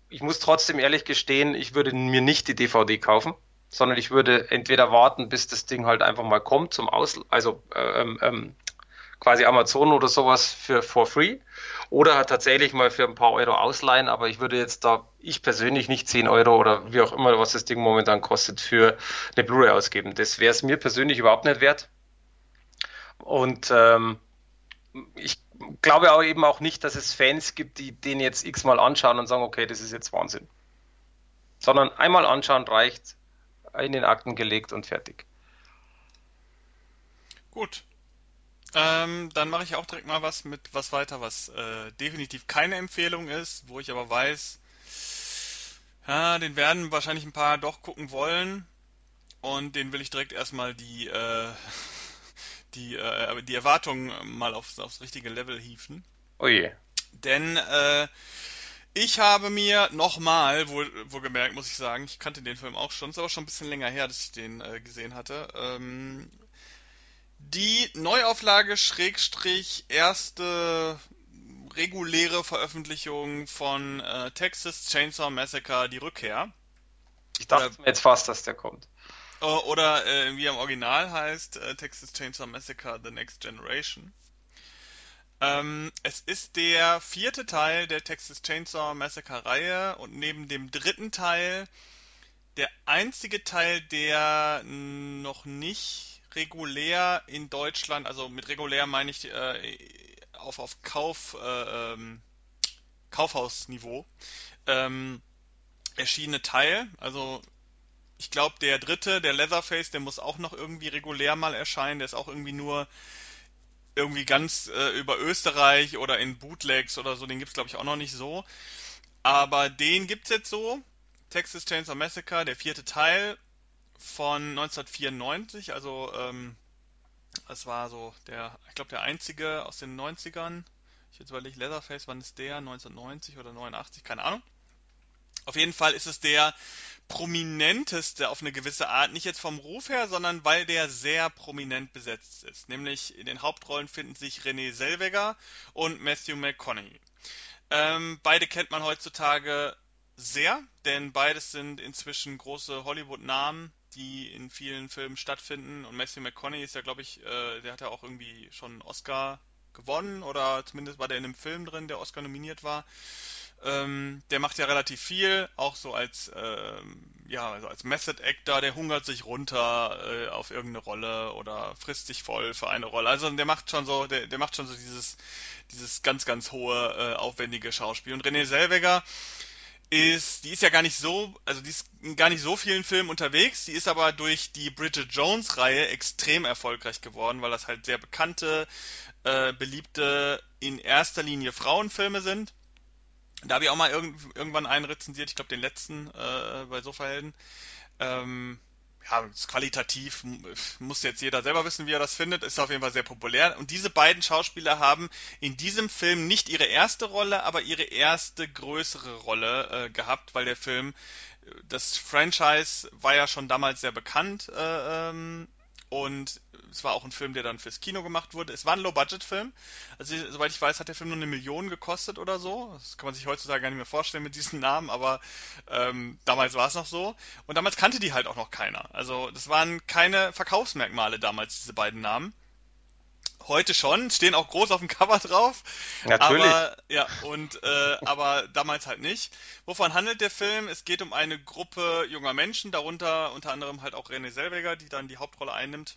Ich muss trotzdem ehrlich gestehen, ich würde mir nicht die DVD kaufen sondern ich würde entweder warten, bis das Ding halt einfach mal kommt zum Aus, also ähm, ähm, quasi Amazon oder sowas für for free oder tatsächlich mal für ein paar Euro ausleihen, aber ich würde jetzt da, ich persönlich nicht 10 Euro oder wie auch immer, was das Ding momentan kostet, für eine Blu-ray ausgeben. Das wäre es mir persönlich überhaupt nicht wert. Und ähm, ich glaube aber eben auch nicht, dass es Fans gibt, die den jetzt x-mal anschauen und sagen, okay, das ist jetzt Wahnsinn. Sondern einmal anschauen reicht, in den Akten gelegt und fertig. Gut. Ähm, dann mache ich auch direkt mal was mit was weiter, was äh, definitiv keine Empfehlung ist, wo ich aber weiß, ja, den werden wahrscheinlich ein paar doch gucken wollen und den will ich direkt erstmal die äh, [laughs] die äh, die Erwartungen mal aufs, aufs richtige Level hieven. Oh je. Denn äh, ich habe mir nochmal, wo, wo gemerkt, muss ich sagen, ich kannte den Film auch schon, ist aber schon ein bisschen länger her, dass ich den äh, gesehen hatte. Ähm, die Neuauflage Schrägstrich erste reguläre Veröffentlichung von äh, Texas Chainsaw Massacre, die Rückkehr. Ich dachte oder, jetzt fast, dass der kommt. Oder äh, wie er im Original heißt, äh, Texas Chainsaw Massacre The Next Generation. Ähm, es ist der vierte Teil der Texas Chainsaw Massacre Reihe und neben dem dritten Teil der einzige Teil, der noch nicht regulär in Deutschland, also mit regulär meine ich äh, auf, auf Kauf, äh, ähm, Kaufhausniveau, ähm, erschienene Teil. Also ich glaube, der dritte, der Leatherface, der muss auch noch irgendwie regulär mal erscheinen. Der ist auch irgendwie nur irgendwie ganz äh, über Österreich oder in Bootlegs oder so, den gibt's glaube ich auch noch nicht so. Aber den gibt's jetzt so. Texas Chainsaw Massacre, der vierte Teil von 1994, also ähm, das war so der, ich glaube der einzige aus den 90ern. Ich jetzt überlege, Leatherface, wann ist der? 1990 oder 89, keine Ahnung. Auf jeden Fall ist es der prominenteste auf eine gewisse Art, nicht jetzt vom Ruf her, sondern weil der sehr prominent besetzt ist. Nämlich in den Hauptrollen finden sich René Selweger und Matthew McConaughey. Ähm, beide kennt man heutzutage sehr, denn beides sind inzwischen große Hollywood-Namen, die in vielen Filmen stattfinden. Und Matthew McConaughey ist ja, glaube ich, äh, der hat ja auch irgendwie schon einen Oscar gewonnen oder zumindest war der in einem Film drin, der Oscar nominiert war. Ähm, der macht ja relativ viel, auch so als ähm, ja, also als Method Actor, der hungert sich runter äh, auf irgendeine Rolle oder frisst sich voll für eine Rolle. Also der macht schon so, der, der macht schon so dieses dieses ganz ganz hohe äh, aufwendige Schauspiel. Und René Selweger ist, die ist ja gar nicht so, also die ist in gar nicht so vielen Filmen unterwegs. Die ist aber durch die Bridget Jones Reihe extrem erfolgreich geworden, weil das halt sehr bekannte, äh, beliebte in erster Linie Frauenfilme sind da habe ich auch mal irgend, irgendwann einen rezensiert, ich glaube den letzten äh, bei Sofahelden. Ähm, ja, ist qualitativ muss jetzt jeder selber wissen, wie er das findet, ist auf jeden Fall sehr populär. Und diese beiden Schauspieler haben in diesem Film nicht ihre erste Rolle, aber ihre erste größere Rolle äh, gehabt, weil der Film, das Franchise war ja schon damals sehr bekannt äh, ähm, und es war auch ein Film, der dann fürs Kino gemacht wurde. Es war ein Low-Budget-Film. Also, soweit ich weiß, hat der Film nur eine Million gekostet oder so. Das kann man sich heutzutage gar nicht mehr vorstellen mit diesen Namen, aber ähm, damals war es noch so. Und damals kannte die halt auch noch keiner. Also, das waren keine Verkaufsmerkmale damals, diese beiden Namen. Heute schon, stehen auch groß auf dem [laughs] Cover drauf. Natürlich. Aber ja, und äh, aber damals halt nicht. Wovon handelt der Film? Es geht um eine Gruppe junger Menschen, darunter unter anderem halt auch René Zellweger, die dann die Hauptrolle einnimmt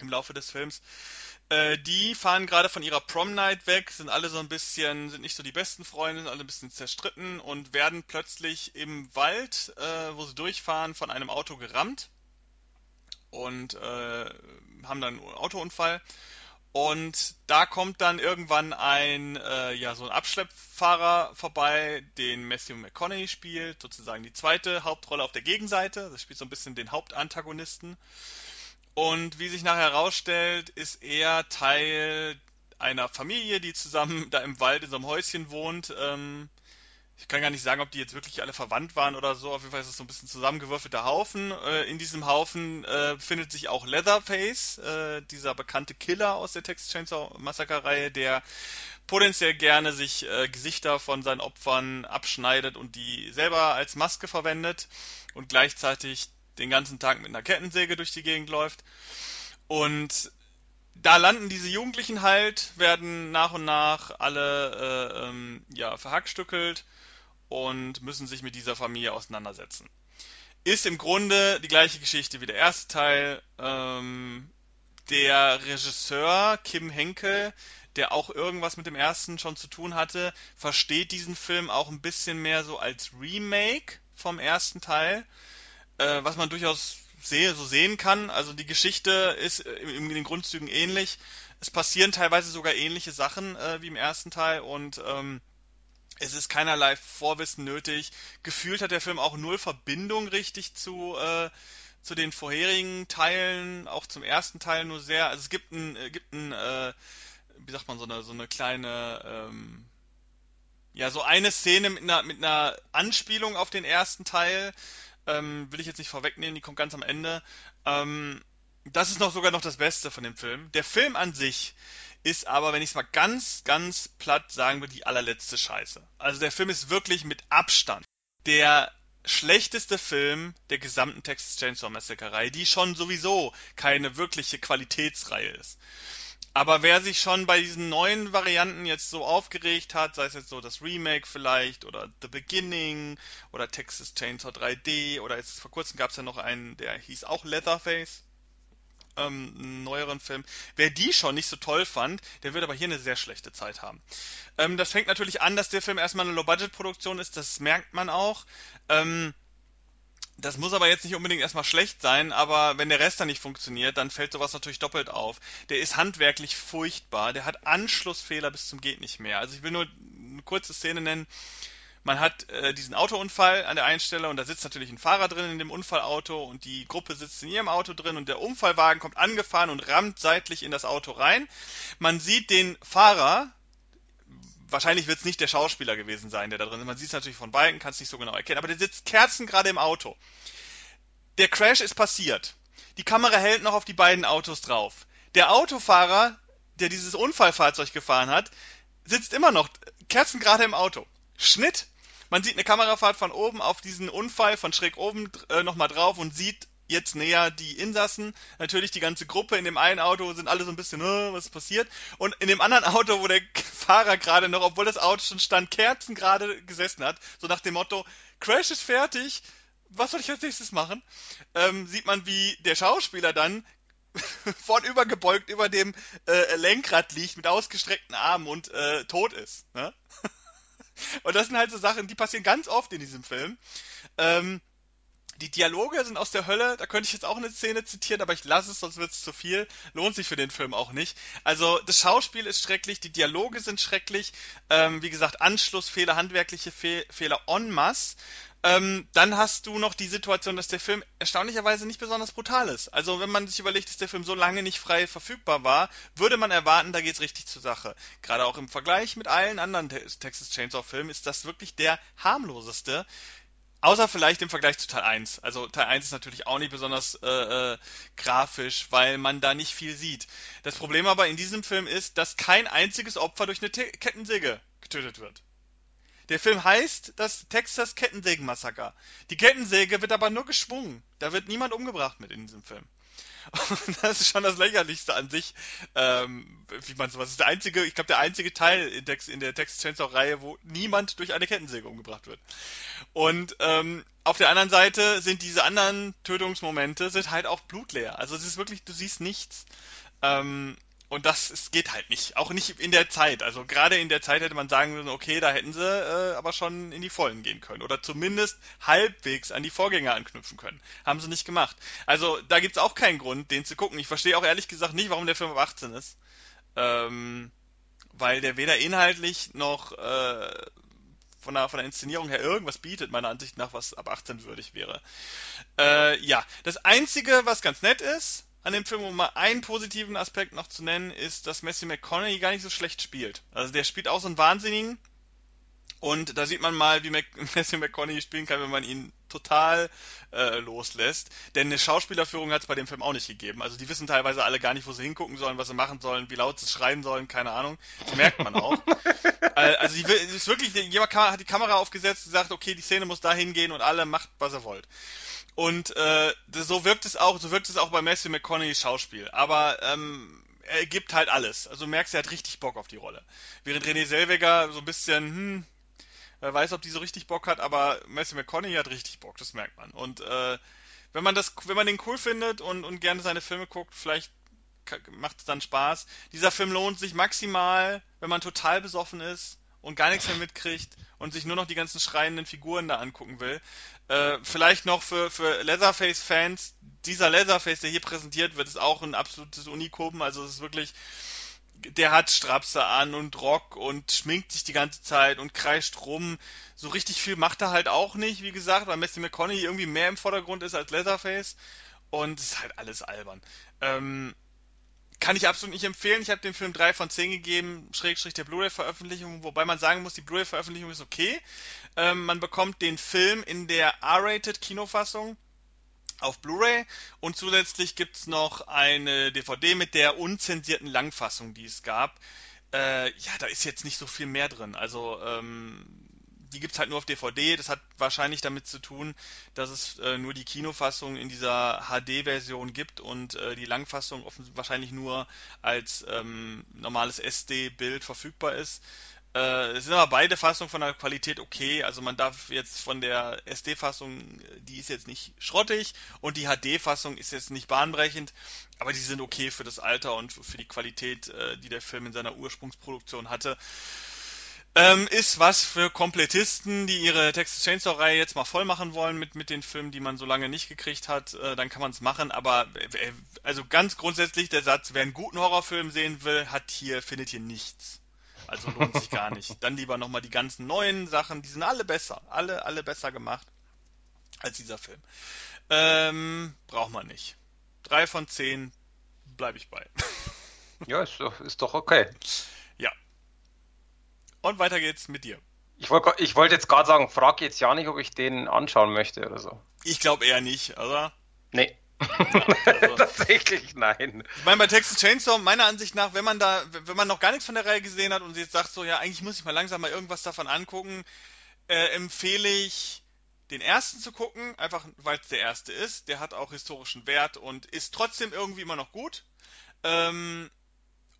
im Laufe des Films. Äh, die fahren gerade von ihrer Prom Night weg, sind alle so ein bisschen, sind nicht so die besten Freunde, sind alle ein bisschen zerstritten und werden plötzlich im Wald, äh, wo sie durchfahren, von einem Auto gerammt und äh, haben dann einen Autounfall und da kommt dann irgendwann ein, äh, ja, so ein Abschleppfahrer vorbei, den Matthew McConaughey spielt, sozusagen die zweite Hauptrolle auf der Gegenseite. Das spielt so ein bisschen den Hauptantagonisten. Und wie sich nachher herausstellt, ist er Teil einer Familie, die zusammen [laughs] da im Wald in so einem Häuschen wohnt. Ähm, ich kann gar nicht sagen, ob die jetzt wirklich alle verwandt waren oder so. Auf jeden Fall ist es so ein bisschen zusammengewürfelter Haufen. Äh, in diesem Haufen äh, befindet sich auch Leatherface, äh, dieser bekannte Killer aus der Texas Chainsaw Massacre Reihe, der potenziell gerne sich äh, Gesichter von seinen Opfern abschneidet und die selber als Maske verwendet und gleichzeitig den ganzen Tag mit einer Kettensäge durch die Gegend läuft. Und da landen diese Jugendlichen halt, werden nach und nach alle äh, ähm, ja, verhackstückelt und müssen sich mit dieser Familie auseinandersetzen. Ist im Grunde die gleiche Geschichte wie der erste Teil. Ähm, der Regisseur Kim Henkel, der auch irgendwas mit dem ersten schon zu tun hatte, versteht diesen Film auch ein bisschen mehr so als Remake vom ersten Teil, äh, was man durchaus sehe, so sehen kann. Also die Geschichte ist in den Grundzügen ähnlich. Es passieren teilweise sogar ähnliche Sachen äh, wie im ersten Teil und ähm, es ist keinerlei Vorwissen nötig. Gefühlt hat der Film auch null Verbindung richtig zu, äh, zu den vorherigen Teilen, auch zum ersten Teil nur sehr. Also es gibt ein, äh, gibt ein, äh, wie sagt man, so eine, so eine kleine, ähm, ja, so eine Szene mit einer, mit einer Anspielung auf den ersten Teil. Ähm, will ich jetzt nicht vorwegnehmen, die kommt ganz am Ende. Ähm, das ist noch sogar noch das Beste von dem Film. Der Film an sich ist aber, wenn ich es mal ganz, ganz platt sagen würde, die allerletzte Scheiße. Also der Film ist wirklich mit Abstand der schlechteste Film der gesamten Texas Chainsaw Massacre Reihe, die schon sowieso keine wirkliche Qualitätsreihe ist. Aber wer sich schon bei diesen neuen Varianten jetzt so aufgeregt hat, sei es jetzt so das Remake vielleicht oder The Beginning oder Texas Chainsaw 3D oder jetzt vor kurzem gab es ja noch einen, der hieß auch Leatherface, ähm, neueren Film. Wer die schon nicht so toll fand, der wird aber hier eine sehr schlechte Zeit haben. Ähm, das fängt natürlich an, dass der Film erstmal eine Low-Budget-Produktion ist, das merkt man auch. Ähm, das muss aber jetzt nicht unbedingt erstmal schlecht sein, aber wenn der Rest dann nicht funktioniert, dann fällt sowas natürlich doppelt auf. Der ist handwerklich furchtbar, der hat Anschlussfehler bis zum geht nicht mehr. Also ich will nur eine kurze Szene nennen man hat äh, diesen Autounfall an der einen Stelle und da sitzt natürlich ein Fahrer drin in dem Unfallauto und die Gruppe sitzt in ihrem Auto drin und der Unfallwagen kommt angefahren und rammt seitlich in das Auto rein. Man sieht den Fahrer, wahrscheinlich wird es nicht der Schauspieler gewesen sein, der da drin ist. Man sieht es natürlich von Weitem, kann es nicht so genau erkennen, aber der sitzt Kerzen gerade im Auto. Der Crash ist passiert. Die Kamera hält noch auf die beiden Autos drauf. Der Autofahrer, der dieses Unfallfahrzeug gefahren hat, sitzt immer noch Kerzen gerade im Auto. Schnitt. Man sieht eine Kamerafahrt von oben auf diesen Unfall von schräg oben äh, nochmal drauf und sieht jetzt näher die Insassen. Natürlich die ganze Gruppe. In dem einen Auto sind alle so ein bisschen, oh, was ist passiert? Und in dem anderen [laughs] Auto, wo der Fahrer gerade noch, obwohl das Auto schon stand, Kerzen gerade gesessen hat, so nach dem Motto, Crash ist fertig, was soll ich als nächstes machen? Ähm, sieht man, wie der Schauspieler dann [laughs] vornüber gebeugt über dem äh, Lenkrad liegt mit ausgestreckten Armen und äh, tot ist. Ne? [laughs] Und das sind halt so Sachen, die passieren ganz oft in diesem Film. Ähm, die Dialoge sind aus der Hölle, da könnte ich jetzt auch eine Szene zitieren, aber ich lasse es, sonst wird es zu viel. Lohnt sich für den Film auch nicht. Also das Schauspiel ist schrecklich, die Dialoge sind schrecklich. Ähm, wie gesagt, Anschlussfehler, handwerkliche Fe Fehler en masse. Ähm, dann hast du noch die Situation, dass der Film erstaunlicherweise nicht besonders brutal ist. Also wenn man sich überlegt, dass der Film so lange nicht frei verfügbar war, würde man erwarten, da geht's richtig zur Sache. Gerade auch im Vergleich mit allen anderen Texas Chainsaw Filmen ist das wirklich der harmloseste. Außer vielleicht im Vergleich zu Teil 1. Also Teil 1 ist natürlich auch nicht besonders äh, äh, grafisch, weil man da nicht viel sieht. Das Problem aber in diesem Film ist, dass kein einziges Opfer durch eine Te Kettensäge getötet wird. Der Film heißt das Texas Kettensägen-Massaker. Die Kettensäge wird aber nur geschwungen. Da wird niemand umgebracht mit in diesem Film. Und [laughs] das ist schon das Lächerlichste an sich, ähm, wie man sowas ist. Der einzige, ich glaube, der einzige Teil in, Tex, in der Texas Chainsaw-Reihe, wo niemand durch eine Kettensäge umgebracht wird. Und ähm, auf der anderen Seite sind diese anderen Tötungsmomente sind halt auch blutleer. Also es ist wirklich, du siehst nichts. Ähm, und das es geht halt nicht. Auch nicht in der Zeit. Also gerade in der Zeit hätte man sagen müssen, okay, da hätten sie äh, aber schon in die Vollen gehen können. Oder zumindest halbwegs an die Vorgänger anknüpfen können. Haben sie nicht gemacht. Also da gibt's auch keinen Grund, den zu gucken. Ich verstehe auch ehrlich gesagt nicht, warum der Film ab 18 ist. Ähm, weil der weder inhaltlich noch äh, von der, von der Inszenierung her irgendwas bietet, meiner Ansicht nach, was ab 18 würdig wäre. Äh, ja, das Einzige, was ganz nett ist, an dem Film, um mal einen positiven Aspekt noch zu nennen, ist, dass Matthew McConaughey gar nicht so schlecht spielt. Also der spielt auch so einen Wahnsinnigen. Und da sieht man mal, wie Mac [laughs] Matthew McConaughey spielen kann, wenn man ihn total äh, loslässt. Denn eine Schauspielerführung hat es bei dem Film auch nicht gegeben. Also die wissen teilweise alle gar nicht, wo sie hingucken sollen, was sie machen sollen, wie laut sie schreien sollen, keine Ahnung. Das merkt man auch. [laughs] Äh, also die, ist wirklich, jemand hat die Kamera aufgesetzt und sagt, okay, die Szene muss da hingehen und alle macht, was ihr wollt. Und äh, so wirkt es auch, so wirkt es auch bei Matthew McConaughey's Schauspiel. Aber ähm, er gibt halt alles. Also du merkst, er hat richtig Bock auf die Rolle. Während René Selweger so ein bisschen, hm, wer weiß, ob die so richtig Bock hat, aber Matthew McConaughey hat richtig Bock, das merkt man. Und äh, wenn man das, wenn man den cool findet und, und gerne seine Filme guckt, vielleicht macht es dann Spaß. Dieser Film lohnt sich maximal, wenn man total besoffen ist und gar nichts mehr mitkriegt und sich nur noch die ganzen schreienden Figuren da angucken will. Äh, vielleicht noch für, für Leatherface-Fans, dieser Leatherface, der hier präsentiert wird, ist auch ein absolutes Unikum. Also es ist wirklich, der hat Strapse an und Rock und schminkt sich die ganze Zeit und kreischt rum. So richtig viel macht er halt auch nicht, wie gesagt, weil Matthew McConaughey irgendwie mehr im Vordergrund ist als Leatherface. Und es ist halt alles albern. Ähm, kann ich absolut nicht empfehlen. Ich habe dem Film 3 von 10 gegeben, Schrägstrich der Blu-ray-Veröffentlichung, wobei man sagen muss, die Blu-ray-Veröffentlichung ist okay. Ähm, man bekommt den Film in der R-Rated Kinofassung auf Blu-ray und zusätzlich gibt's noch eine DVD mit der unzensierten Langfassung, die es gab. Äh, ja, da ist jetzt nicht so viel mehr drin. Also ähm, die gibt's halt nur auf DVD. Das hat wahrscheinlich damit zu tun, dass es äh, nur die Kinofassung in dieser HD-Version gibt und äh, die Langfassung wahrscheinlich nur als ähm, normales SD-Bild verfügbar ist. Äh, es sind aber beide Fassungen von der Qualität okay. Also man darf jetzt von der SD-Fassung, die ist jetzt nicht schrottig und die HD-Fassung ist jetzt nicht bahnbrechend, aber die sind okay für das Alter und für die Qualität, äh, die der Film in seiner Ursprungsproduktion hatte. Ähm, ist was für Komplettisten, die ihre Texas Chainsaw-Reihe jetzt mal voll machen wollen mit, mit den Filmen, die man so lange nicht gekriegt hat, äh, dann kann man es machen, aber äh, also ganz grundsätzlich der Satz, wer einen guten Horrorfilm sehen will, hat hier, findet hier nichts. Also lohnt sich gar nicht. Dann lieber nochmal die ganzen neuen Sachen, die sind alle besser, alle, alle besser gemacht als dieser Film. Ähm, braucht man nicht. Drei von zehn bleibe ich bei. Ja, ist doch, ist doch okay. Und weiter geht's mit dir. Ich wollte ich wollt jetzt gerade sagen, frag jetzt ja nicht, ob ich den anschauen möchte oder so. Ich glaube eher nicht, oder? Nee. Ja, [laughs] also, Tatsächlich nein. Ich meine, bei Texas Chainsaw, meiner Ansicht nach, wenn man da, wenn man noch gar nichts von der Reihe gesehen hat und jetzt sagt so, ja, eigentlich muss ich mal langsam mal irgendwas davon angucken, äh, empfehle ich, den ersten zu gucken, einfach weil es der erste ist. Der hat auch historischen Wert und ist trotzdem irgendwie immer noch gut. Ähm,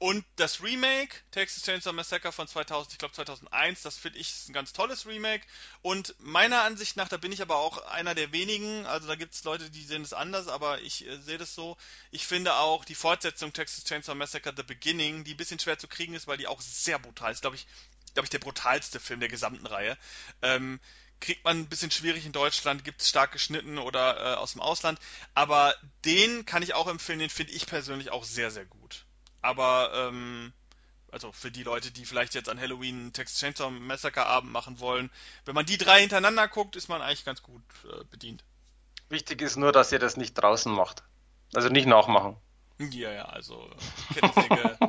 und das Remake, Texas Chainsaw Massacre von 2000, ich glaube 2001, das finde ich ein ganz tolles Remake. Und meiner Ansicht nach, da bin ich aber auch einer der wenigen, also da gibt es Leute, die sehen es anders, aber ich äh, sehe das so. Ich finde auch die Fortsetzung Texas Chainsaw Massacre The Beginning, die ein bisschen schwer zu kriegen ist, weil die auch sehr brutal ist, glaube ich, glaube ich, der brutalste Film der gesamten Reihe. Ähm, kriegt man ein bisschen schwierig in Deutschland, gibt es stark geschnitten oder äh, aus dem Ausland. Aber den kann ich auch empfehlen, den finde ich persönlich auch sehr, sehr gut. Aber, ähm, also für die Leute, die vielleicht jetzt an Halloween Texas Chainsaw Massacre Abend machen wollen, wenn man die drei hintereinander guckt, ist man eigentlich ganz gut äh, bedient. Wichtig ist nur, dass ihr das nicht draußen macht. Also nicht nachmachen. Ja, ja, also Kettensäge. [laughs]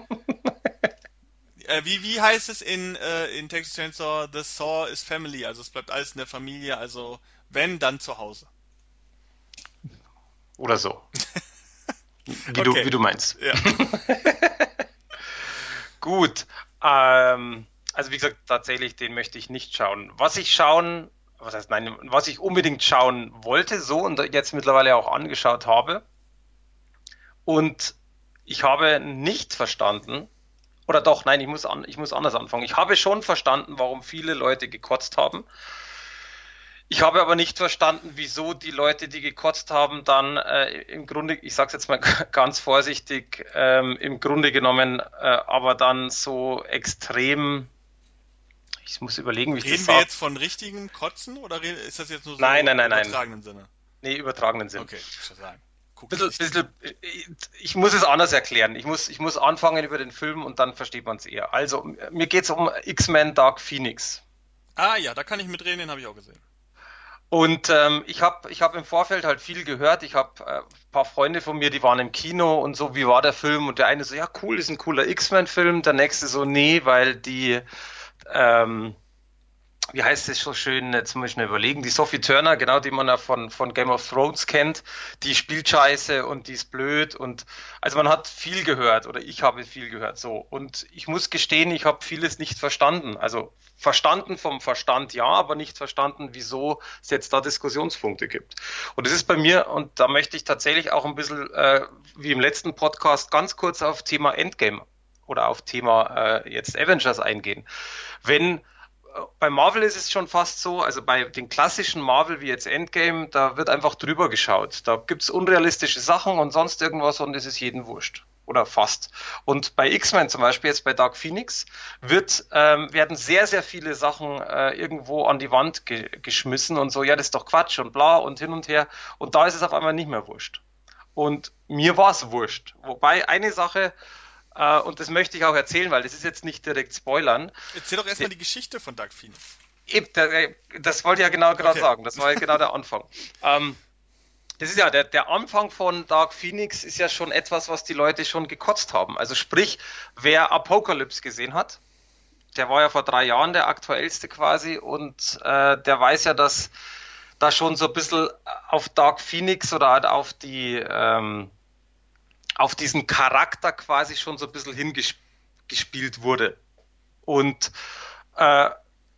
äh, wie, wie heißt es in, äh, in Texas Chainsaw? The Saw is Family, also es bleibt alles in der Familie, also Wenn, dann zu Hause. Oder so. [laughs] Wie, okay. du, wie du meinst. Ja. [laughs] Gut. Ähm, also wie gesagt, tatsächlich, den möchte ich nicht schauen. Was ich schauen, was heißt nein, was ich unbedingt schauen wollte, so und jetzt mittlerweile auch angeschaut habe. Und ich habe nicht verstanden, oder doch, nein, ich muss, an, ich muss anders anfangen. Ich habe schon verstanden, warum viele Leute gekotzt haben. Ich habe aber nicht verstanden, wieso die Leute, die gekotzt haben, dann äh, im Grunde, ich sage es jetzt mal [laughs] ganz vorsichtig, ähm, im Grunde genommen, äh, aber dann so extrem. Ich muss überlegen, wie Reden ich das sage. Reden wir jetzt von richtigen Kotzen oder ist das jetzt nur so nein, nein, nein, im übertragenen nein. Sinne? Nee, übertragenen Sinne. Okay, ich sagen. Bisschen, bisschen, ich muss es anders erklären. Ich muss, ich muss anfangen über den Film und dann versteht man es eher. Also, mir geht es um X-Men Dark Phoenix. Ah ja, da kann ich mitreden, den habe ich auch gesehen. Und ähm, ich habe ich hab im Vorfeld halt viel gehört. Ich habe äh, paar Freunde von mir, die waren im Kino und so, wie war der Film? Und der eine so, ja cool, ist ein cooler X-Men-Film. Der nächste so, nee, weil die, ähm, wie heißt es so schön, jetzt muss ich mir überlegen, die Sophie Turner, genau, die man ja von, von Game of Thrones kennt, die spielt scheiße und die ist blöd und also man hat viel gehört oder ich habe viel gehört so und ich muss gestehen, ich habe vieles nicht verstanden. Also verstanden vom Verstand ja, aber nicht verstanden, wieso es jetzt da Diskussionspunkte gibt. Und es ist bei mir, und da möchte ich tatsächlich auch ein bisschen, äh, wie im letzten Podcast, ganz kurz auf Thema Endgame oder auf Thema äh, jetzt Avengers eingehen. Wenn bei Marvel ist es schon fast so, also bei den klassischen Marvel wie jetzt Endgame, da wird einfach drüber geschaut. Da gibt's unrealistische Sachen und sonst irgendwas und es ist jeden wurscht. Oder fast. Und bei X-Men zum Beispiel, jetzt bei Dark Phoenix, wird, ähm, werden sehr, sehr viele Sachen äh, irgendwo an die Wand ge geschmissen und so, ja, das ist doch Quatsch und bla und hin und her. Und da ist es auf einmal nicht mehr wurscht. Und mir war's wurscht. Wobei eine Sache, Uh, und das möchte ich auch erzählen, weil das ist jetzt nicht direkt Spoilern. Erzähl doch erstmal die Geschichte von Dark Phoenix. Eben, äh, das wollte ich ja genau gerade okay. sagen. Das war ja genau der Anfang. [laughs] ähm, das ist ja der, der Anfang von Dark Phoenix ist ja schon etwas, was die Leute schon gekotzt haben. Also sprich, wer Apocalypse gesehen hat, der war ja vor drei Jahren der aktuellste quasi und äh, der weiß ja, dass da schon so ein bisschen auf Dark Phoenix oder halt auf die ähm, auf diesen Charakter quasi schon so ein bisschen hingespielt wurde. Und äh,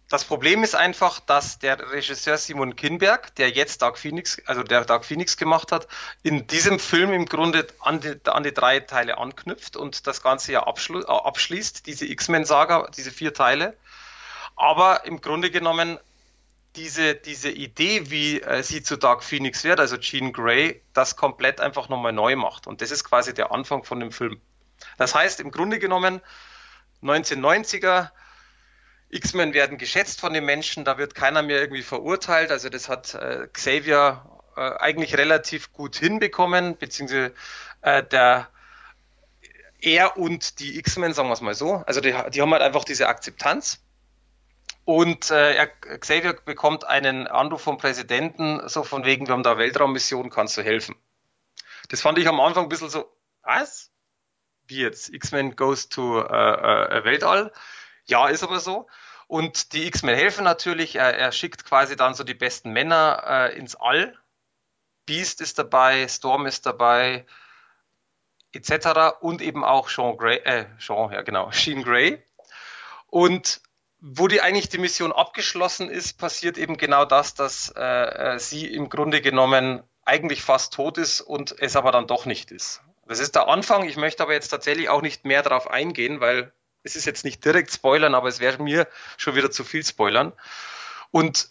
das Problem ist einfach, dass der Regisseur Simon Kinberg, der jetzt Dark Phoenix, also der Dark Phoenix gemacht hat, in diesem Film im Grunde an die, an die drei Teile anknüpft und das Ganze ja abschließt, diese X-Men-Saga, diese vier Teile. Aber im Grunde genommen diese, diese Idee, wie äh, sie zu Dark Phoenix wird, also Jean Grey, das komplett einfach nochmal neu macht. Und das ist quasi der Anfang von dem Film. Das heißt, im Grunde genommen, 1990er, X-Men werden geschätzt von den Menschen, da wird keiner mehr irgendwie verurteilt. Also das hat äh, Xavier äh, eigentlich relativ gut hinbekommen, beziehungsweise äh, der er und die X-Men, sagen wir es mal so, also die, die haben halt einfach diese Akzeptanz. Und äh, er, Xavier bekommt einen Anruf vom Präsidenten, so von wegen, wir haben da Weltraummission, kannst du helfen? Das fand ich am Anfang ein bisschen so, was? Wie jetzt? X-Men goes to äh, äh, Weltall? Ja, ist aber so. Und die X-Men helfen natürlich. Er, er, schickt quasi dann so die besten Männer äh, ins All. Beast ist dabei, Storm ist dabei, etc. Und eben auch Sean Grey, äh, Sean, ja genau, [laughs] Sheen Grey. Und wo die eigentlich die Mission abgeschlossen ist, passiert eben genau das, dass äh, äh, sie im Grunde genommen eigentlich fast tot ist und es aber dann doch nicht ist. Das ist der Anfang. Ich möchte aber jetzt tatsächlich auch nicht mehr darauf eingehen, weil es ist jetzt nicht direkt Spoilern, aber es wäre mir schon wieder zu viel Spoilern. Und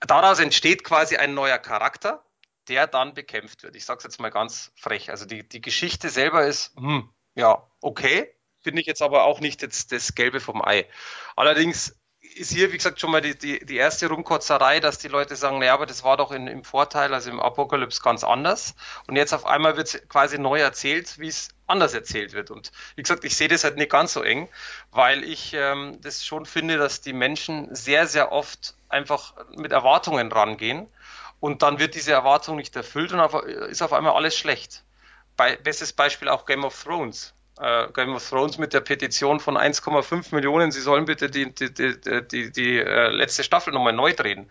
daraus entsteht quasi ein neuer Charakter, der dann bekämpft wird. Ich sage es jetzt mal ganz frech. Also die, die Geschichte selber ist, hm, ja, okay, finde ich jetzt aber auch nicht jetzt das Gelbe vom Ei. Allerdings ist hier, wie gesagt, schon mal die, die, die erste Rumkotzerei, dass die Leute sagen, naja, aber das war doch in, im Vorteil, also im Apokalypse ganz anders. Und jetzt auf einmal wird quasi neu erzählt, wie es anders erzählt wird. Und wie gesagt, ich sehe das halt nicht ganz so eng, weil ich ähm, das schon finde, dass die Menschen sehr, sehr oft einfach mit Erwartungen rangehen und dann wird diese Erwartung nicht erfüllt und auf, ist auf einmal alles schlecht. Bei, bestes Beispiel auch Game of Thrones äh, Game of Thrones mit der Petition von 1,5 Millionen, sie sollen bitte die, die, die, die, die, äh, letzte Staffel nochmal neu drehen.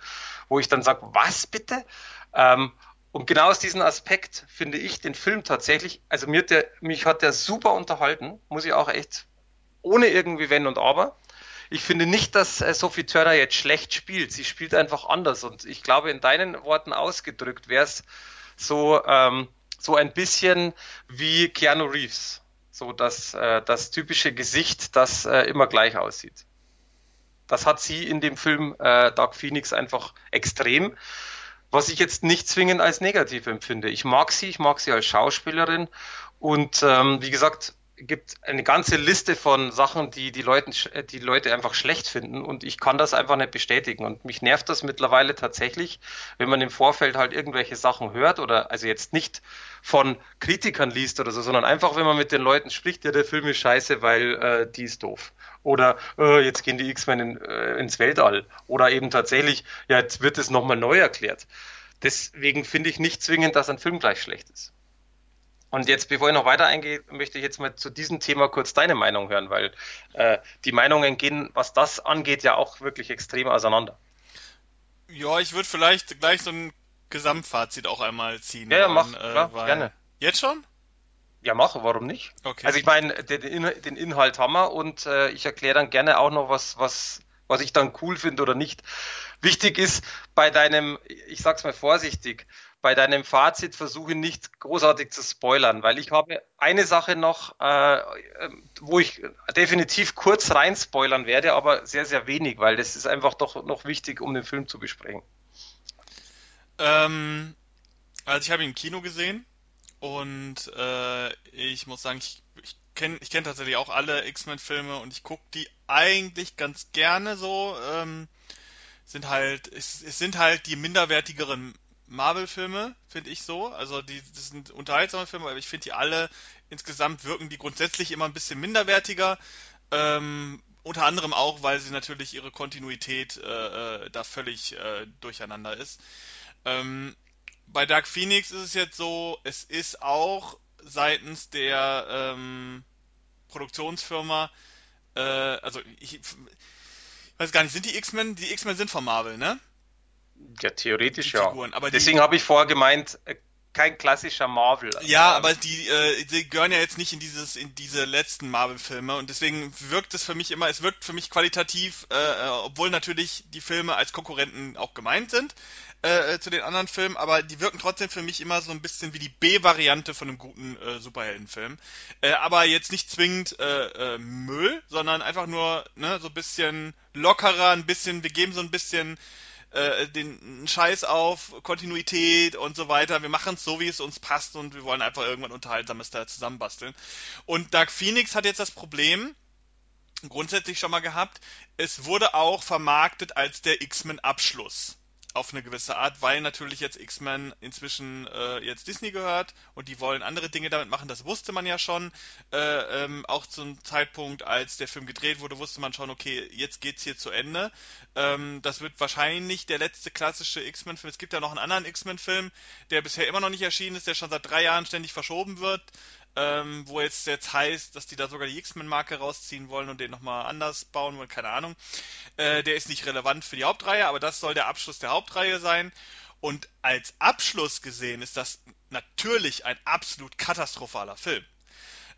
Wo ich dann sage, was bitte? Ähm, und genau aus diesem Aspekt finde ich den Film tatsächlich, also mir der, mich hat der super unterhalten, muss ich auch echt, ohne irgendwie Wenn und Aber. Ich finde nicht, dass äh, Sophie Turner jetzt schlecht spielt. Sie spielt einfach anders. Und ich glaube, in deinen Worten ausgedrückt wäre es so, ähm, so ein bisschen wie Keanu Reeves. So das, äh, das typische Gesicht, das äh, immer gleich aussieht. Das hat sie in dem Film äh, Dark Phoenix einfach extrem. Was ich jetzt nicht zwingend als negativ empfinde. Ich mag sie, ich mag sie als Schauspielerin. Und ähm, wie gesagt, gibt eine ganze Liste von Sachen, die die Leute, die Leute einfach schlecht finden und ich kann das einfach nicht bestätigen und mich nervt das mittlerweile tatsächlich, wenn man im Vorfeld halt irgendwelche Sachen hört oder also jetzt nicht von Kritikern liest oder so, sondern einfach, wenn man mit den Leuten spricht, ja, der Film ist scheiße, weil äh, die ist doof. Oder äh, jetzt gehen die X-Men in, äh, ins Weltall. Oder eben tatsächlich, ja, jetzt wird es nochmal neu erklärt. Deswegen finde ich nicht zwingend, dass ein Film gleich schlecht ist. Und jetzt, bevor ich noch weiter eingehe, möchte ich jetzt mal zu diesem Thema kurz deine Meinung hören, weil äh, die Meinungen gehen, was das angeht, ja auch wirklich extrem auseinander. Ja, ich würde vielleicht gleich so ein Gesamtfazit auch einmal ziehen. Ja, ja mach, äh, klar, gerne. Jetzt schon? Ja, mache, warum nicht? Okay. Also ich meine, den, den, Inhalt haben wir und äh, ich erkläre dann gerne auch noch was, was, was ich dann cool finde oder nicht. Wichtig ist bei deinem, ich sag's mal vorsichtig, bei deinem Fazit versuche nicht großartig zu spoilern, weil ich habe eine Sache noch, äh, wo ich definitiv kurz rein spoilern werde, aber sehr, sehr wenig, weil das ist einfach doch noch wichtig, um den Film zu besprechen. Ähm, also ich habe ihn im Kino gesehen und äh, ich muss sagen, ich, ich kenne ich kenn tatsächlich auch alle X-Men-Filme und ich gucke die eigentlich ganz gerne so. Ähm, sind halt, es, es sind halt die minderwertigeren Marvel-Filme, finde ich so. Also die das sind unterhaltsame Filme, aber ich finde die alle insgesamt wirken die grundsätzlich immer ein bisschen minderwertiger. Ähm, unter anderem auch, weil sie natürlich ihre Kontinuität äh, äh, da völlig äh, durcheinander ist. Ähm, bei Dark Phoenix ist es jetzt so, es ist auch seitens der ähm, Produktionsfirma, äh, also ich, ich weiß gar nicht, sind die X-Men? Die X-Men sind von Marvel, ne? Ja, theoretisch ja. Figuren. Aber Deswegen habe ich vorher gemeint, äh, kein klassischer Marvel. Ja, aber die, äh, die gehören ja jetzt nicht in dieses, in diese letzten Marvel-Filme und deswegen wirkt es für mich immer, es wirkt für mich qualitativ, äh, äh obwohl natürlich die Filme als Konkurrenten auch gemeint sind äh, zu den anderen Filmen, aber die wirken trotzdem für mich immer so ein bisschen wie die B-Variante von einem guten äh, Superheldenfilm. Äh, aber jetzt nicht zwingend äh, äh, Müll, sondern einfach nur ne, so ein bisschen lockerer, ein bisschen, wir geben so ein bisschen äh, den Scheiß auf, Kontinuität und so weiter. Wir machen es so, wie es uns passt und wir wollen einfach irgendwann Unterhaltsames da zusammenbasteln. Und Dark Phoenix hat jetzt das Problem, grundsätzlich schon mal gehabt, es wurde auch vermarktet als der X-Men-Abschluss auf eine gewisse Art, weil natürlich jetzt X-Men inzwischen äh, jetzt Disney gehört und die wollen andere Dinge damit machen, das wusste man ja schon. Äh, ähm, auch zum Zeitpunkt, als der Film gedreht wurde, wusste man schon, okay, jetzt geht's hier zu Ende. Ähm, das wird wahrscheinlich der letzte klassische X-Men-Film. Es gibt ja noch einen anderen X-Men-Film, der bisher immer noch nicht erschienen ist, der schon seit drei Jahren ständig verschoben wird ähm, wo jetzt jetzt heißt, dass die da sogar die X-Men-Marke rausziehen wollen und den nochmal anders bauen wollen, keine Ahnung. Äh, der ist nicht relevant für die Hauptreihe, aber das soll der Abschluss der Hauptreihe sein. Und als Abschluss gesehen ist das natürlich ein absolut katastrophaler Film.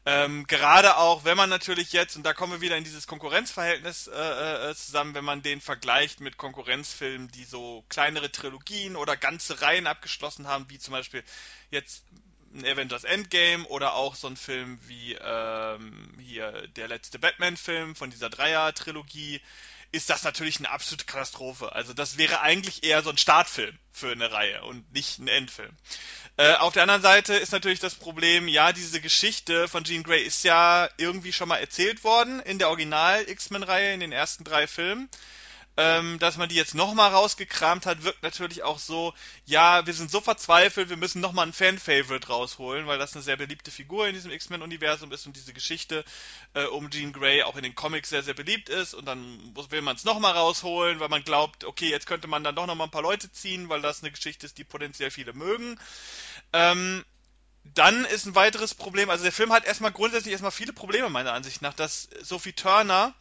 Ähm, gerade auch, wenn man natürlich jetzt, und da kommen wir wieder in dieses Konkurrenzverhältnis äh, äh, zusammen, wenn man den vergleicht mit Konkurrenzfilmen, die so kleinere Trilogien oder ganze Reihen abgeschlossen haben, wie zum Beispiel jetzt ein Avengers Endgame oder auch so ein Film wie ähm, hier der letzte Batman-Film von dieser Dreier-Trilogie, ist das natürlich eine absolute Katastrophe. Also das wäre eigentlich eher so ein Startfilm für eine Reihe und nicht ein Endfilm. Äh, auf der anderen Seite ist natürlich das Problem, ja, diese Geschichte von Jean Grey ist ja irgendwie schon mal erzählt worden in der Original X-Men-Reihe in den ersten drei Filmen ähm, dass man die jetzt nochmal rausgekramt hat, wirkt natürlich auch so, ja, wir sind so verzweifelt, wir müssen nochmal ein Fan-Favorite rausholen, weil das eine sehr beliebte Figur in diesem X-Men-Universum ist und diese Geschichte äh, um Jean Grey auch in den Comics sehr, sehr beliebt ist und dann will man es nochmal rausholen, weil man glaubt, okay, jetzt könnte man dann doch nochmal ein paar Leute ziehen, weil das eine Geschichte ist, die potenziell viele mögen. Ähm, Dann ist ein weiteres Problem, also der Film hat erstmal grundsätzlich erstmal viele Probleme meiner Ansicht nach, dass Sophie Turner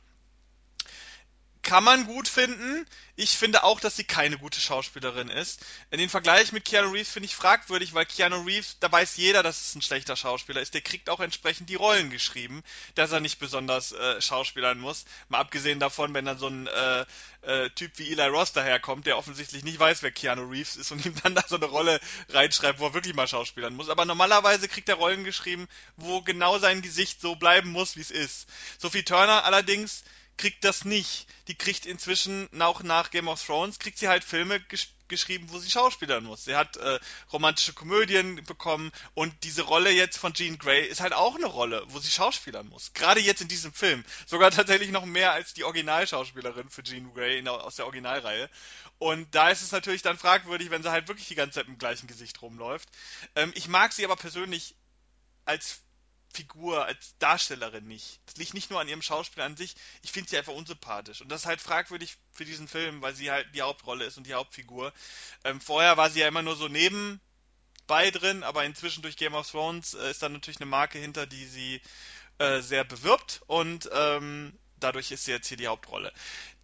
kann man gut finden. Ich finde auch, dass sie keine gute Schauspielerin ist. In den Vergleich mit Keanu Reeves finde ich fragwürdig, weil Keanu Reeves, da weiß jeder, dass es ein schlechter Schauspieler ist. Der kriegt auch entsprechend die Rollen geschrieben, dass er nicht besonders äh, schauspielern muss. Mal abgesehen davon, wenn dann so ein äh, äh, Typ wie Eli Ross daherkommt, der offensichtlich nicht weiß, wer Keanu Reeves ist und ihm dann da so eine Rolle reinschreibt, wo er wirklich mal schauspielern muss. Aber normalerweise kriegt er Rollen geschrieben, wo genau sein Gesicht so bleiben muss, wie es ist. Sophie Turner allerdings kriegt das nicht. Die kriegt inzwischen auch nach Game of Thrones kriegt sie halt Filme gesch geschrieben, wo sie schauspielern muss. Sie hat äh, romantische Komödien bekommen und diese Rolle jetzt von Jean Grey ist halt auch eine Rolle, wo sie schauspielern muss. Gerade jetzt in diesem Film. Sogar [laughs] tatsächlich noch mehr als die Originalschauspielerin für Jean Grey in, aus der Originalreihe. Und da ist es natürlich dann fragwürdig, wenn sie halt wirklich die ganze Zeit mit dem gleichen Gesicht rumläuft. Ähm, ich mag sie aber persönlich als Figur, als Darstellerin nicht. Das liegt nicht nur an ihrem Schauspiel an sich. Ich finde sie einfach unsympathisch. Und das ist halt fragwürdig für diesen Film, weil sie halt die Hauptrolle ist und die Hauptfigur. Ähm, vorher war sie ja immer nur so nebenbei drin, aber inzwischen durch Game of Thrones äh, ist da natürlich eine Marke hinter, die sie äh, sehr bewirbt und ähm, dadurch ist sie jetzt hier die Hauptrolle.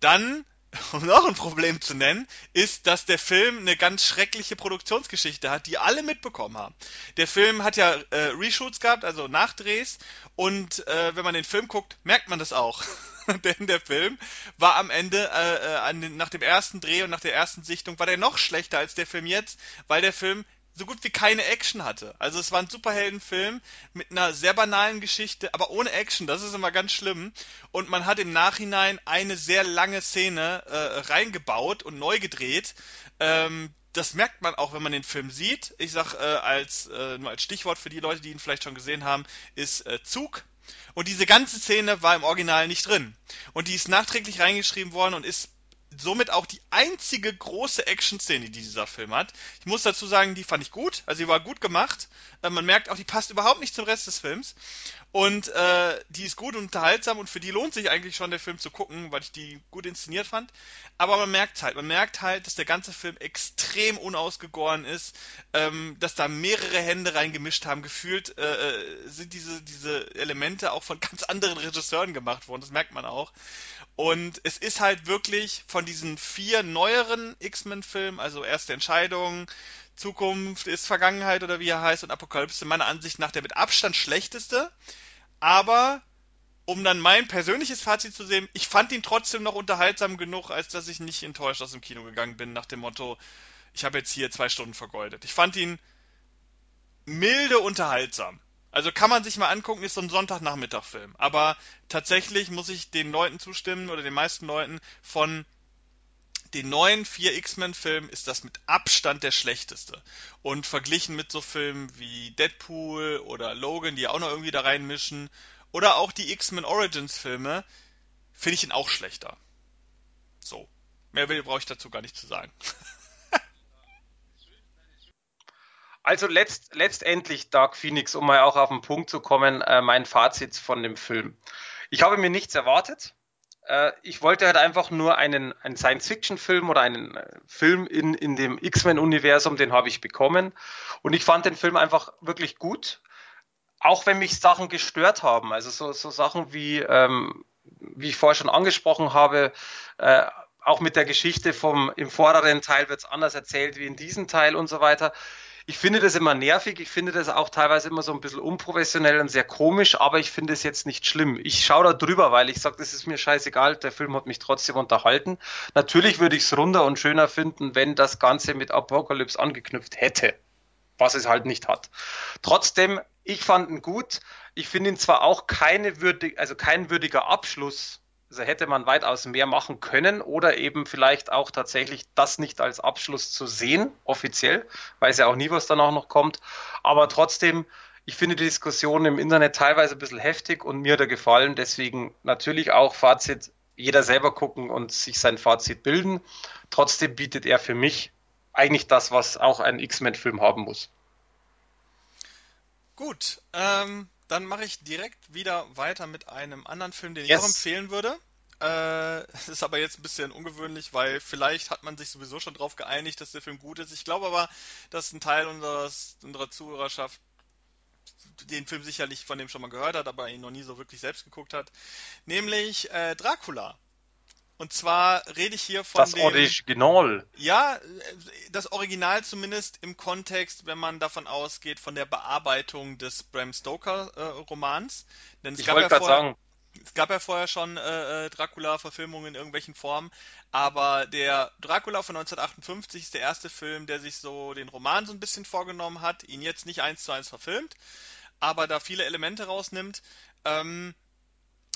Dann [laughs] um noch ein Problem zu nennen, ist, dass der Film eine ganz schreckliche Produktionsgeschichte hat, die alle mitbekommen haben. Der Film hat ja äh, Reshoots gehabt, also Nachdrehs, und äh, wenn man den Film guckt, merkt man das auch. [laughs] Denn der Film war am Ende, äh, äh, an den, nach dem ersten Dreh und nach der ersten Sichtung, war der noch schlechter als der Film jetzt, weil der Film so gut wie keine Action hatte. Also es war ein Superheldenfilm mit einer sehr banalen Geschichte, aber ohne Action, das ist immer ganz schlimm. Und man hat im Nachhinein eine sehr lange Szene äh, reingebaut und neu gedreht. Ähm, das merkt man auch, wenn man den Film sieht. Ich sag äh, als äh, nur als Stichwort für die Leute, die ihn vielleicht schon gesehen haben, ist äh, Zug. Und diese ganze Szene war im Original nicht drin. Und die ist nachträglich reingeschrieben worden und ist somit auch die einzige große Action-Szene, die dieser Film hat. Ich muss dazu sagen, die fand ich gut. Also sie war gut gemacht. Äh, man merkt auch, die passt überhaupt nicht zum Rest des Films. Und äh, die ist gut und unterhaltsam und für die lohnt sich eigentlich schon der Film zu gucken, weil ich die gut inszeniert fand. Aber man merkt halt, man merkt halt, dass der ganze Film extrem unausgegoren ist, ähm, dass da mehrere Hände reingemischt haben. Gefühlt äh, äh sind diese, diese Elemente auch von [laughs] ganz anderen Regisseuren gemacht worden. Das merkt man auch. Und es ist halt wirklich von diesen vier neueren X-Men-Filmen, also Erste Entscheidung, Zukunft ist Vergangenheit oder wie er heißt und Apokalypse, meiner Ansicht nach der mit Abstand schlechteste. Aber um dann mein persönliches Fazit zu sehen, ich fand ihn trotzdem noch unterhaltsam genug, als dass ich nicht enttäuscht aus dem Kino gegangen bin, nach dem Motto, ich habe jetzt hier zwei Stunden vergeudet. Ich fand ihn milde unterhaltsam. Also kann man sich mal angucken, ist so ein Sonntagnachmittag-Film. Aber tatsächlich muss ich den Leuten zustimmen oder den meisten Leuten von den neuen vier X-Men-Filmen ist das mit Abstand der schlechteste. Und verglichen mit so Filmen wie Deadpool oder Logan, die auch noch irgendwie da reinmischen, oder auch die X-Men Origins-Filme, finde ich ihn auch schlechter. So. Mehr brauche ich dazu gar nicht zu sagen. [laughs] Also letzt, letztendlich, Dark Phoenix, um mal auch auf den Punkt zu kommen, äh, mein Fazit von dem Film. Ich habe mir nichts erwartet. Äh, ich wollte halt einfach nur einen, einen Science-Fiction-Film oder einen äh, Film in, in dem X-Men-Universum, den habe ich bekommen. Und ich fand den Film einfach wirklich gut. Auch wenn mich Sachen gestört haben. Also so, so Sachen wie, ähm, wie ich vorher schon angesprochen habe, äh, auch mit der Geschichte vom, im vorderen Teil wird es anders erzählt wie in diesem Teil und so weiter ich finde das immer nervig, ich finde das auch teilweise immer so ein bisschen unprofessionell und sehr komisch, aber ich finde es jetzt nicht schlimm. Ich schaue da drüber, weil ich sage, das ist mir scheißegal, der Film hat mich trotzdem unterhalten. Natürlich würde ich es runder und schöner finden, wenn das Ganze mit Apocalypse angeknüpft hätte, was es halt nicht hat. Trotzdem, ich fand ihn gut. Ich finde ihn zwar auch keine würdig, also kein würdiger Abschluss also hätte man weitaus mehr machen können oder eben vielleicht auch tatsächlich das nicht als Abschluss zu sehen, offiziell, weiß ja auch nie, was danach noch kommt. Aber trotzdem, ich finde die Diskussion im Internet teilweise ein bisschen heftig und mir er gefallen. Deswegen natürlich auch Fazit, jeder selber gucken und sich sein Fazit bilden. Trotzdem bietet er für mich eigentlich das, was auch ein X-Men-Film haben muss. Gut, ähm, dann mache ich direkt wieder weiter mit einem anderen Film, den yes. ich auch empfehlen würde. Äh, [laughs] ist aber jetzt ein bisschen ungewöhnlich, weil vielleicht hat man sich sowieso schon darauf geeinigt, dass der Film gut ist. Ich glaube aber, dass ein Teil unseres, unserer Zuhörerschaft den Film sicherlich von dem schon mal gehört hat, aber ihn noch nie so wirklich selbst geguckt hat. Nämlich äh, Dracula. Und zwar rede ich hier von Das dem. Original. Ja, das Original zumindest im Kontext, wenn man davon ausgeht, von der Bearbeitung des Bram Stoker äh, Romans. Denn es Ich gab wollte ja gerade vorher, sagen, es gab ja vorher schon äh, äh, Dracula-Verfilmungen in irgendwelchen Formen, aber der Dracula von 1958 ist der erste Film, der sich so den Roman so ein bisschen vorgenommen hat, ihn jetzt nicht eins zu eins verfilmt, aber da viele Elemente rausnimmt. Ähm,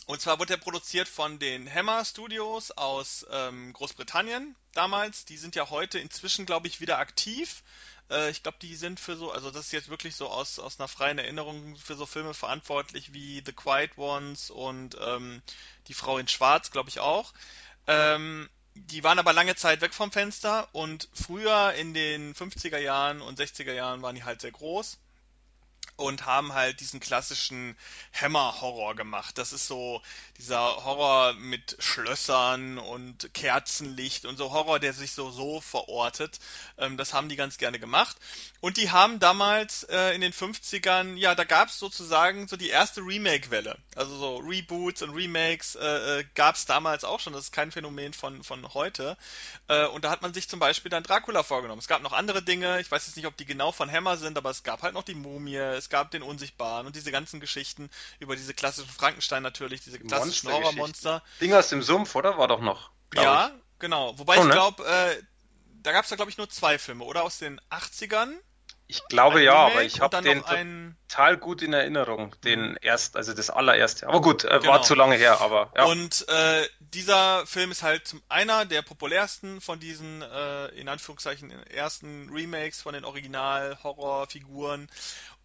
und zwar wurde er produziert von den Hammer Studios aus ähm, Großbritannien damals. Die sind ja heute inzwischen, glaube ich, wieder aktiv. Äh, ich glaube, die sind für so, also das ist jetzt wirklich so aus, aus einer freien Erinnerung für so Filme verantwortlich wie The Quiet Ones und ähm, Die Frau in Schwarz, glaube ich auch. Ähm, die waren aber lange Zeit weg vom Fenster und früher in den 50er Jahren und 60er Jahren waren die halt sehr groß und haben halt diesen klassischen Hammer-Horror gemacht. Das ist so dieser Horror mit Schlössern und Kerzenlicht und so Horror, der sich so so verortet. Ähm, das haben die ganz gerne gemacht. Und die haben damals äh, in den 50ern, ja, da gab es sozusagen so die erste Remake-Welle. Also so Reboots und Remakes äh, äh, gab es damals auch schon. Das ist kein Phänomen von, von heute. Äh, und da hat man sich zum Beispiel dann Dracula vorgenommen. Es gab noch andere Dinge. Ich weiß jetzt nicht, ob die genau von Hammer sind, aber es gab halt noch die Mumie, es gab den Unsichtbaren und diese ganzen Geschichten über diese klassischen Frankenstein natürlich, diese die klassischen. Horrormonster. Ding aus dem Sumpf, oder? War doch noch, Ja, ich. genau. Wobei Schon, ich ne? glaube, äh, da gab es da glaube ich nur zwei Filme, oder? Aus den 80ern, Ich glaube ein ja, aber ich habe den ein total gut in Erinnerung. Mhm. Den erst, also das allererste. Aber gut, äh, war Genau. zu lange her, aber ja. Und äh, dieser Film ist halt einer der populärsten von diesen äh, in Anführungszeichen ersten Remakes von den Original-Horrorfiguren.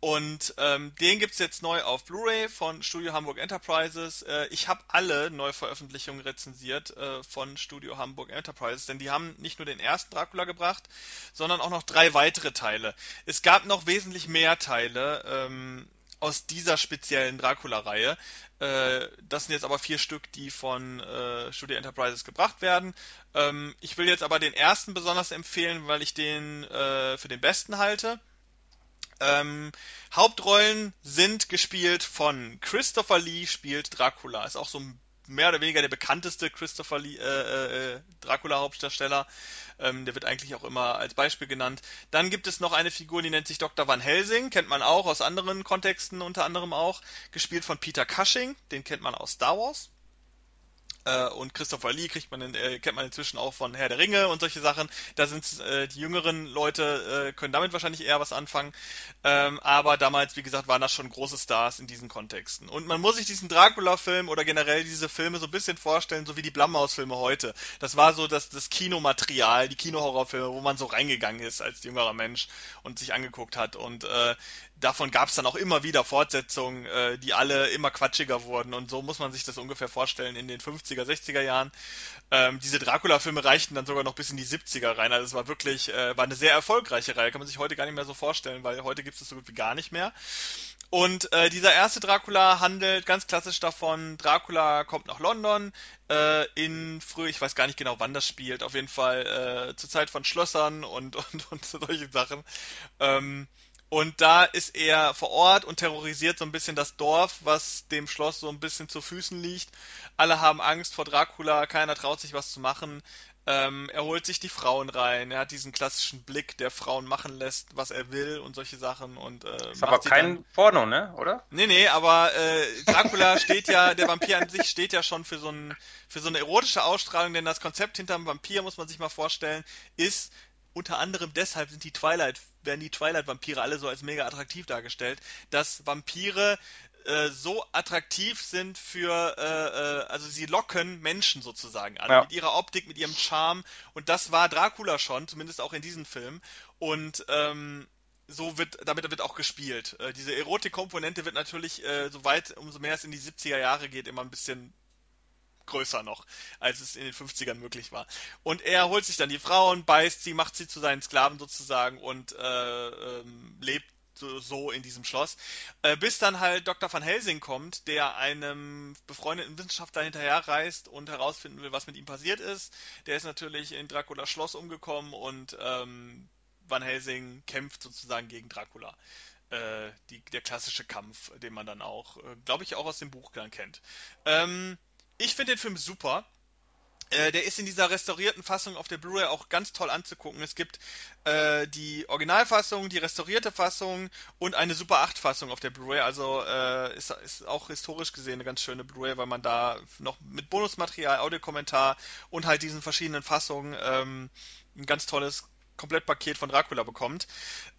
Und ähm, den gibt's jetzt neu auf Blu-ray von Studio Hamburg Enterprises. Äh, ich habe alle Neuveröffentlichungen rezensiert äh, von Studio Hamburg Enterprises, denn die haben nicht nur den ersten Dracula gebracht, sondern auch noch drei weitere Teile. Es gab noch wesentlich mehr Teile ähm, aus dieser speziellen Dracula-Reihe. Äh, das sind jetzt aber vier Stück, die von äh, Studio Enterprises gebracht werden. Ähm, ich will jetzt aber den ersten besonders empfehlen, weil ich den äh, für den besten halte. Ähm, Hauptrollen sind gespielt von Christopher Lee spielt Dracula. Ist auch so mehr oder weniger der bekannteste Christopher Lee äh, äh, Dracula Hauptdarsteller. Ähm, der wird eigentlich auch immer als Beispiel genannt. Dann gibt es noch eine Figur, die nennt sich Dr. Van Helsing, kennt man auch aus anderen Kontexten, unter anderem auch gespielt von Peter Cushing, den kennt man aus Star Wars. Äh, und Christopher Lee kriegt man in, äh, kennt man inzwischen auch von Herr der Ringe und solche Sachen. Da sind äh, die jüngeren Leute äh, können damit wahrscheinlich eher was anfangen. Ähm, aber damals, wie gesagt, waren das schon große Stars in diesen Kontexten. Und man muss sich diesen Dracula-Film oder generell diese Filme so ein bisschen vorstellen, so wie die Blumhouse-Filme heute. Das war so das, das Kinomaterial, die Kinohorrorfilme, wo man so reingegangen ist als jüngerer Mensch und sich angeguckt hat. Und äh, davon gab es dann auch immer wieder Fortsetzungen, äh, die alle immer quatschiger wurden. Und so muss man sich das ungefähr vorstellen in den 50er, 60er Jahren. Ähm, diese Dracula-Filme reichten dann sogar noch bis in die 70er rein. Also es war wirklich, äh, war eine sehr erfolgreiche Reihe. Kann man sich heute gar nicht mehr so vorstellen, weil heute gibt es das so gut wie gar nicht mehr. Und äh, dieser erste Dracula handelt ganz klassisch davon, Dracula kommt nach London äh, in früh, ich weiß gar nicht genau, wann das spielt, auf jeden Fall äh, zur Zeit von Schlössern und, [laughs] und, und solche Sachen. Ähm, und da ist er vor Ort und terrorisiert so ein bisschen das Dorf, was dem Schloss so ein bisschen zu Füßen liegt. Alle haben Angst vor Dracula, keiner traut sich was zu machen. Ähm, er holt sich die Frauen rein, er hat diesen klassischen Blick, der Frauen machen lässt, was er will und solche Sachen und äh, Ist aber sie dann. kein Porno, ne? Oder? Nee, nee, aber äh, Dracula [laughs] steht ja, der Vampir an sich steht ja schon für so, ein, für so eine erotische Ausstrahlung, denn das Konzept hinterm Vampir, muss man sich mal vorstellen, ist, unter anderem deshalb sind die Twilight, werden die Twilight-Vampire alle so als mega attraktiv dargestellt, dass Vampire äh, so attraktiv sind für, äh, äh, also sie locken Menschen sozusagen an, Ja. mit ihrer Optik, mit ihrem Charme. Und das war Dracula schon, zumindest auch in diesem Film. Und ähm, so wird, damit wird auch gespielt. Äh, diese Erotikkomponente wird natürlich, äh, so weit, umso mehr es in die 70er Jahre geht, immer ein bisschen größer noch, als es in den 50ern möglich war. Und er holt sich dann die Frauen, beißt sie, macht sie zu seinen Sklaven sozusagen und äh, ähm, lebt so, in diesem Schloss. Äh, bis dann halt Dr. Van Helsing kommt, der einem befreundeten Wissenschaftler hinterherreist und herausfinden will, was mit ihm passiert ist. Der ist natürlich in Draculas Schloss umgekommen und ähm, Van Helsing kämpft sozusagen gegen Dracula. äh, die, der klassische Kampf, den man dann auch, äh, glaube ich, auch aus dem Buch dann kennt. Ähm, ich finde den Film super. Äh, der ist in dieser restaurierten Fassung auf der Blu-ray auch ganz toll anzugucken. Es gibt äh, die Originalfassung, die restaurierte Fassung und eine Super 8 Fassung auf der Blu-ray. Also äh, ist, ist auch historisch gesehen eine ganz schöne Blu-ray, weil man da noch mit Bonusmaterial, Audiokommentar und halt diesen verschiedenen Fassungen ähm, ein ganz tolles Komplettpaket von Dracula bekommt.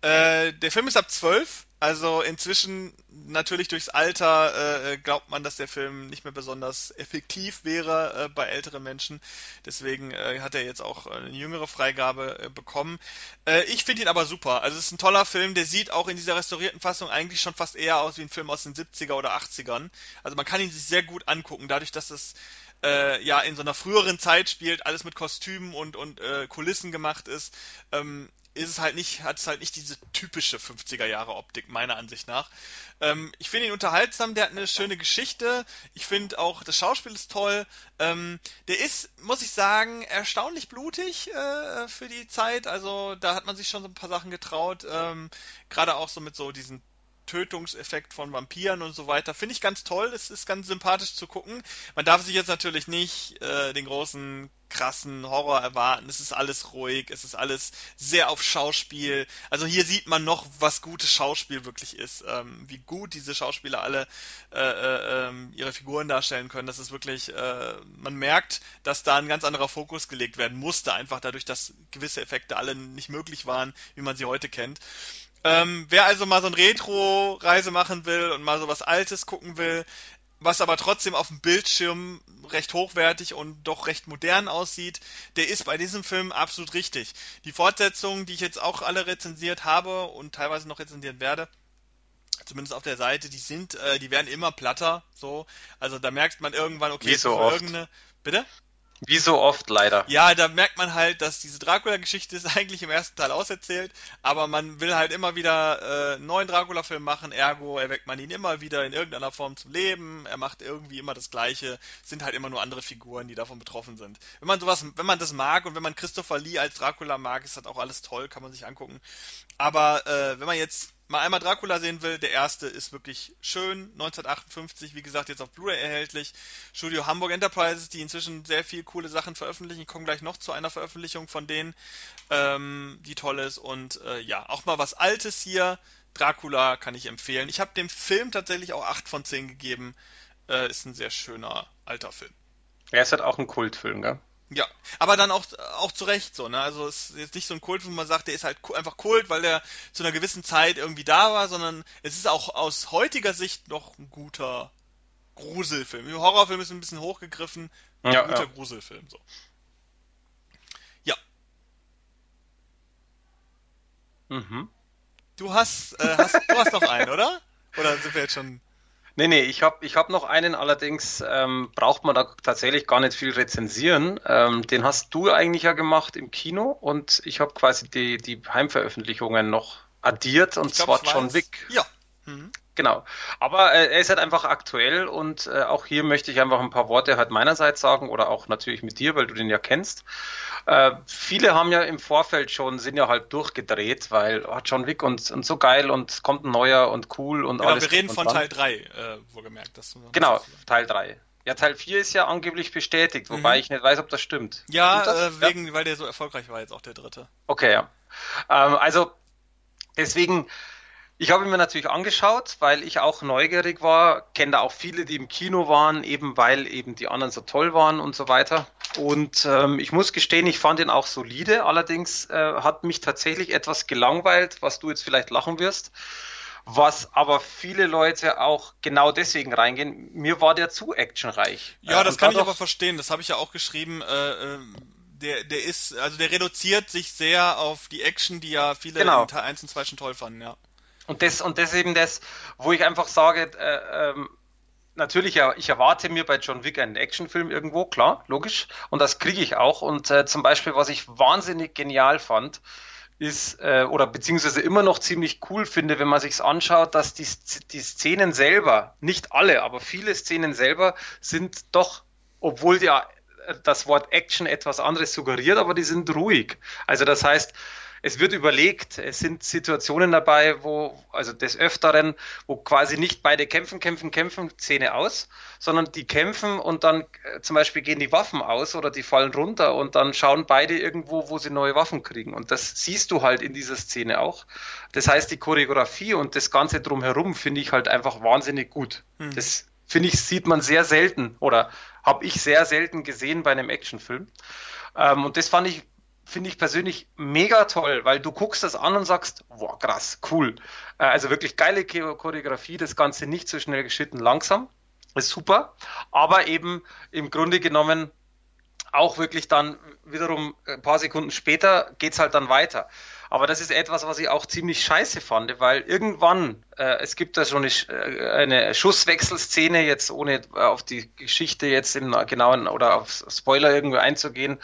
Äh, der Film ist ab 12, also inzwischen natürlich durchs Alter äh, glaubt man, dass der Film nicht mehr besonders effektiv wäre äh, bei älteren Menschen. Deswegen äh, hat er jetzt auch eine jüngere Freigabe äh, bekommen. Äh, ich finde ihn aber super. Also es ist ein toller Film, der sieht auch in dieser restaurierten Fassung eigentlich schon fast eher aus wie ein Film aus den 70er oder 80ern. Also man kann ihn sich sehr gut angucken, dadurch, dass es äh, ja in so einer früheren Zeit spielt, alles mit Kostümen und, und äh, Kulissen gemacht ist, ähm, ist es halt nicht, hat es halt nicht diese typische 50er Jahre Optik, meiner Ansicht nach. Ähm, ich finde ihn unterhaltsam, der hat eine schöne Geschichte. Ich finde auch, das Schauspiel ist toll. Ähm, der ist, muss ich sagen, erstaunlich blutig äh, für die Zeit. Also da hat man sich schon so ein paar Sachen getraut. Ähm, Gerade auch so mit so diesen Tötungseffekt von Vampiren und so weiter. Finde ich ganz toll. Es ist ganz sympathisch zu gucken. Man darf sich jetzt natürlich nicht äh, den großen krassen Horror erwarten. Es ist alles ruhig, es ist alles sehr auf Schauspiel. Also hier sieht man noch, was gutes Schauspiel wirklich ist. Ähm, wie gut diese Schauspieler alle äh, äh, ähm, ihre Figuren darstellen können. Das ist wirklich, äh, man merkt, dass da ein ganz anderer Fokus gelegt werden musste, einfach dadurch, dass gewisse Effekte alle nicht möglich waren, wie man sie heute kennt. Ähm, wer also mal so ein Retro-Reise machen will und mal so was Altes gucken will, was aber trotzdem auf dem Bildschirm recht hochwertig und doch recht modern aussieht, der ist bei diesem Film absolut richtig. Die Fortsetzungen, die ich jetzt auch alle rezensiert habe und teilweise noch rezensieren werde, zumindest auf der Seite, die sind, äh, die werden immer platter, so. Also da merkt man irgendwann, okay, Wie so oft. irgendeine. Bitte? Wie so oft leider. Ja, da merkt man halt, dass diese Dracula-Geschichte ist [laughs] eigentlich im ersten Teil auserzählt, aber man will halt immer wieder äh, einen neuen Dracula-Film machen, ergo erweckt man ihn immer wieder in irgendeiner Form zum Leben, er macht irgendwie immer das Gleiche, sind halt immer nur andere Figuren, die davon betroffen sind. Wenn man sowas, wenn man das mag und wenn man Christopher Lee als Dracula mag, ist das auch alles toll, kann man sich angucken. Aber äh, wenn man jetzt mal einmal Dracula sehen will, der erste ist wirklich schön. 1958, wie gesagt, jetzt auf Blu-ray erhältlich. Studio Hamburg Enterprises, die inzwischen sehr viel coole Sachen veröffentlichen. Ich komme gleich noch zu einer Veröffentlichung von denen, ähm, die toll ist. Und äh, ja, auch mal was Altes hier. Dracula kann ich empfehlen. Ich habe dem Film tatsächlich auch 8 von 10 gegeben. Äh, ist ein sehr schöner alter Film. Er ist halt auch ein Kultfilm, gell? Ja, aber dann auch, auch zu Recht so, ne? Also es ist jetzt nicht so ein Kult, wo man sagt, der ist halt einfach Kult, weil der zu einer gewissen Zeit irgendwie da war, sondern es ist auch aus heutiger Sicht noch ein guter Gruselfilm. Horrorfilm ist ein bisschen hochgegriffen, ein Ja, guter ja. Gruselfilm, so. Ja, Mhm. du hast, äh, hast, du hast noch einen, oder? Oder sind wir jetzt schon. Nee, nee, ich habe ich hab noch einen, allerdings ähm, braucht man da tatsächlich gar nicht viel rezensieren. Ähm, den hast du eigentlich ja gemacht im Kino und ich habe quasi die, die Heimveröffentlichungen noch addiert und glaub, zwar John. Wick. Ja. Mhm. Genau. Aber äh, er ist halt einfach aktuell und äh, auch hier möchte ich einfach ein paar Worte halt meinerseits sagen oder auch natürlich mit dir, weil du den ja kennst. Äh, viele haben ja im Vorfeld schon, sind ja halt durchgedreht, weil oh, John Wick und, und so geil und kommt ein neuer und cool und Genau, alles. wir reden von. Teil 3, äh, wohlgemerkt. Das Genau, Teil 3. Ja, Teil 4 ist ja angeblich bestätigt, wobei Mhm. ich nicht weiß, ob das stimmt. Ja, das? äh, wegen, weil der so erfolgreich war jetzt auch der dritte. Okay, ja. Ähm, also deswegen, ich habe ihn mir natürlich angeschaut, weil ich auch neugierig war, kenne da auch viele, die im Kino waren, eben weil eben die anderen so toll waren und so weiter. Und ähm, ich muss gestehen, ich fand ihn auch solide, allerdings äh, hat mich tatsächlich etwas gelangweilt, was du jetzt vielleicht lachen wirst. Was aber viele Leute auch genau deswegen reingehen. Mir war der zu actionreich. Ja, Äh, das und kann ich aber verstehen. Das habe ich ja auch geschrieben. Äh, ähm, der, der ist, also der reduziert sich sehr auf die Action, die ja viele Genau. in Teil 1 und 2 schon toll fanden, ja. Und das, und das eben das, wo ich einfach sage, äh, ähm, natürlich, ja, ich erwarte mir bei John Wick einen Actionfilm irgendwo, klar, logisch. Und das kriege ich auch. Und äh, zum Beispiel, was ich wahnsinnig genial fand, ist, äh, oder beziehungsweise immer noch ziemlich cool finde, wenn man sich's anschaut, dass die, die Szenen selber, nicht alle, aber viele Szenen selber sind doch, obwohl ja äh, das Wort Action etwas anderes suggeriert, aber die sind ruhig. Also das heißt, es wird überlegt, es sind Situationen dabei, wo, also des Öfteren, wo quasi nicht beide kämpfen, kämpfen, kämpfen, Szene aus, sondern die kämpfen und dann äh, zum Beispiel gehen die Waffen aus oder die fallen runter und dann schauen beide irgendwo, wo sie neue Waffen kriegen. Und das siehst du halt in dieser Szene auch. Das heißt, die Choreografie und das Ganze drumherum finde ich halt einfach wahnsinnig gut. Hm. Das finde ich, sieht man sehr selten oder habe ich sehr selten gesehen bei einem Actionfilm. Ähm, und das fand ich finde ich persönlich mega toll, weil du guckst das an und sagst, wow, krass, cool. Äh, also wirklich geile Choreografie, das Ganze nicht so schnell geschnitten, langsam, ist super, aber eben im Grunde genommen auch wirklich dann wiederum ein paar Sekunden später geht's halt dann weiter. Aber das ist etwas, was ich auch ziemlich scheiße fand, weil irgendwann, äh, es gibt da schon eine, äh, eine Schusswechselszene, jetzt ohne auf die Geschichte jetzt im genauen oder auf Spoiler irgendwie einzugehen,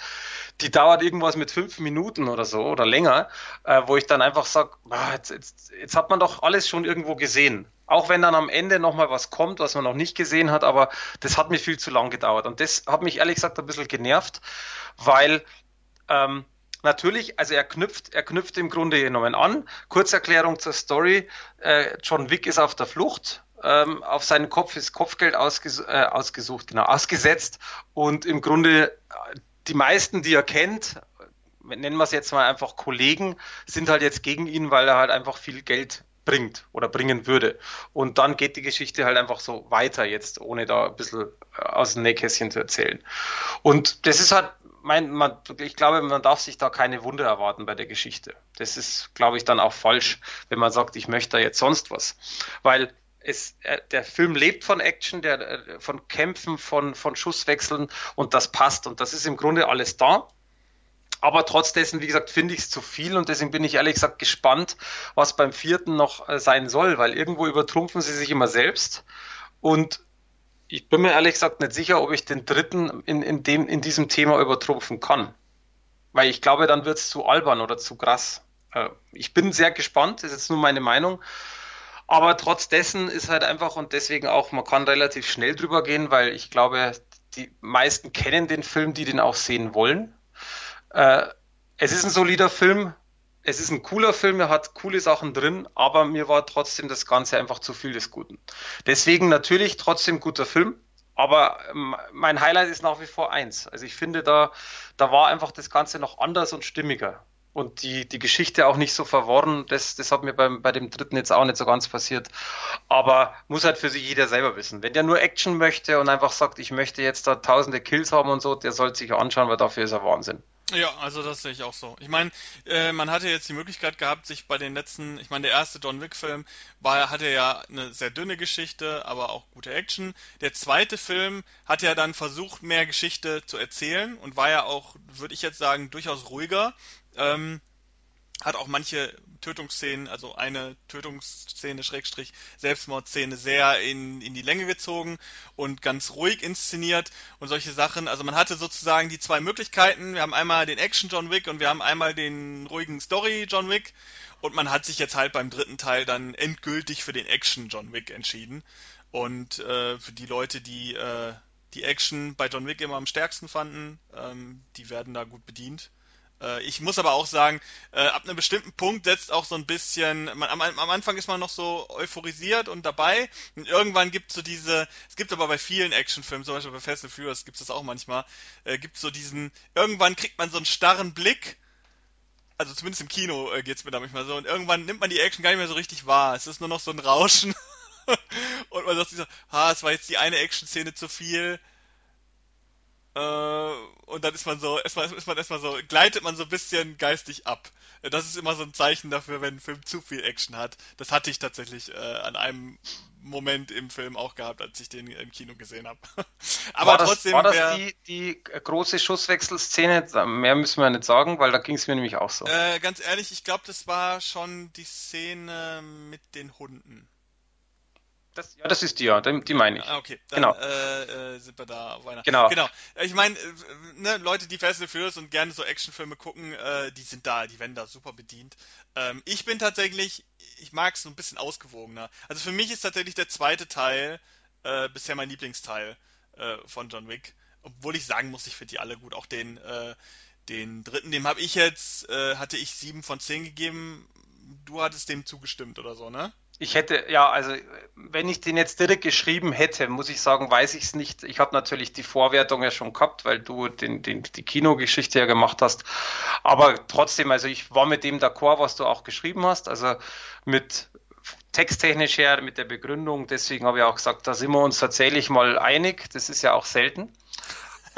die dauert irgendwas mit fünf Minuten oder so oder länger, äh, wo ich dann einfach sage, ah, jetzt, jetzt, jetzt hat man doch alles schon irgendwo gesehen. Auch wenn dann am Ende nochmal was kommt, was man noch nicht gesehen hat, aber das hat mir viel zu lang gedauert. Und das hat mich ehrlich gesagt ein bisschen genervt, weil ähm, natürlich, also er knüpft, er knüpft im Grunde genommen an. Kurzerklärung zur Story. Äh, John Wick ist auf der Flucht. Ähm, auf seinen Kopf ist Kopfgeld ausges äh, ausgesucht, genau, ausgesetzt. Und im Grunde die meisten, die er kennt, nennen wir es jetzt mal einfach Kollegen, sind halt jetzt gegen ihn, weil er halt einfach viel Geld bringt oder bringen würde. Und dann geht die Geschichte halt einfach so weiter jetzt, ohne da ein bisschen äh, aus dem Nähkästchen zu erzählen. Und das ist halt, mein, man, ich glaube, man darf sich da keine Wunder erwarten bei der Geschichte. Das ist, glaube ich, dann auch falsch, wenn man sagt, ich möchte da jetzt sonst was. Weil es, äh, der Film lebt von Action, der, äh, von Kämpfen, von, von Schusswechseln und das passt und das ist im Grunde alles da. Aber trotz dessen, wie gesagt, finde ich es zu viel und deswegen bin ich ehrlich gesagt gespannt, was beim vierten noch äh, sein soll, weil irgendwo übertrumpfen sie sich immer selbst und ich bin mir ehrlich gesagt nicht sicher, ob ich den dritten in, in, dem, in diesem Thema übertrumpfen kann. Weil ich glaube, dann wird es zu albern oder zu krass. Ich bin sehr gespannt, das ist jetzt nur meine Meinung. Aber trotz dessen ist halt einfach und deswegen auch, man kann relativ schnell drüber gehen, weil ich glaube, die meisten kennen den Film, die den auch sehen wollen. Äh, es ist ein solider Film, es ist ein cooler Film, er hat coole Sachen drin, aber mir war trotzdem das Ganze einfach zu viel des Guten. Deswegen natürlich trotzdem guter Film, aber ähm, mein Highlight ist nach wie vor eins. Also ich finde, da, da war einfach das Ganze noch anders und stimmiger und die, die Geschichte auch nicht so verworren. Das, das hat mir beim, bei dem dritten jetzt auch nicht so ganz passiert. Aber muss halt für sich jeder selber wissen. Wenn der nur Action möchte und einfach sagt, ich möchte jetzt da tausende Kills haben und so, der sollte sich anschauen, weil dafür ist er Wahnsinn. Ja, also das sehe ich auch so. Ich meine, äh, man hatte jetzt die Möglichkeit gehabt, sich bei den letzten, ich meine, der erste John Wick-Film war, hatte ja eine sehr dünne Geschichte, aber auch gute Action. Der zweite Film hat ja dann versucht, mehr Geschichte zu erzählen und war ja auch, würde ich jetzt sagen, durchaus ruhiger. Ähm, hat auch manche Tötungsszenen, also eine Tötungsszene, Schrägstrich, Selbstmordszene sehr in, in die Länge gezogen und ganz ruhig inszeniert und solche Sachen. Also man hatte sozusagen die zwei Möglichkeiten. Wir haben einmal den Action John Wick und wir haben einmal den ruhigen Story John Wick. Und man hat sich jetzt halt beim dritten Teil dann endgültig für den Action John Wick entschieden. Und äh, für die Leute, die äh, die Action bei John Wick immer am stärksten fanden, ähm, die werden da gut bedient. Äh, ich muss aber auch sagen, äh, ab einem bestimmten Punkt setzt auch so ein bisschen, man, am, am, Anfang ist man noch so euphorisiert und dabei. Und irgendwann gibt es so diese, es gibt aber bei vielen Actionfilmen, zum Beispiel bei Fast and Furious gibt es das auch manchmal, äh, gibt so diesen, irgendwann kriegt man so einen starren Blick, also zumindest im Kino äh, es mir da manchmal so. Und irgendwann nimmt man die Action gar nicht mehr so richtig wahr, es ist nur noch so ein Rauschen. [laughs] Und man sagt sich so, ha, es war jetzt die eine Action-Szene zu viel, und dann ist man so, erstmal ist man erstmal so, gleitet man so ein bisschen geistig ab. Das ist immer so ein Zeichen dafür, wenn ein Film zu viel Action hat. Das hatte ich tatsächlich äh, an einem Moment im Film auch gehabt, als ich den im Kino gesehen habe. [laughs] Aber war das, trotzdem. War das wär, die, die große Schusswechselszene? Mehr müssen wir nicht sagen, weil da ging es mir nämlich auch so. Äh, ganz ehrlich, ich glaube, das war schon die Szene mit den Hunden. Das, ja, das ist die, ja, die, meine ich. Ah, okay, dann genau. äh, äh, sind wir da auf einer. Genau. genau. Ich meine, äh, ne, Leute, die Fast and Furious und gerne so Actionfilme gucken, äh, die sind da, die werden da super bedient. Ähm, ich bin tatsächlich, ich mag es so ein bisschen ausgewogener. Also für mich ist tatsächlich der zweite Teil äh, bisher mein Lieblingsteil äh, von John Wick. Obwohl ich sagen muss, ich finde die alle gut. Auch den, äh, Den dritten, dem habe ich jetzt, äh, hatte ich sieben von zehn gegeben. Du hattest dem zugestimmt oder so, ne? Ich hätte, ja, also wenn ich den jetzt direkt geschrieben hätte, muss ich sagen, weiß ich es nicht. Ich habe natürlich die Vorwertung ja schon gehabt, weil du den, den, die Kinogeschichte ja gemacht hast. Aber trotzdem, also ich war mit dem d'accord, was du auch geschrieben hast. Also mit texttechnisch her, mit der Begründung. Deswegen habe ich auch gesagt, da sind wir uns tatsächlich mal einig. Das ist ja auch selten.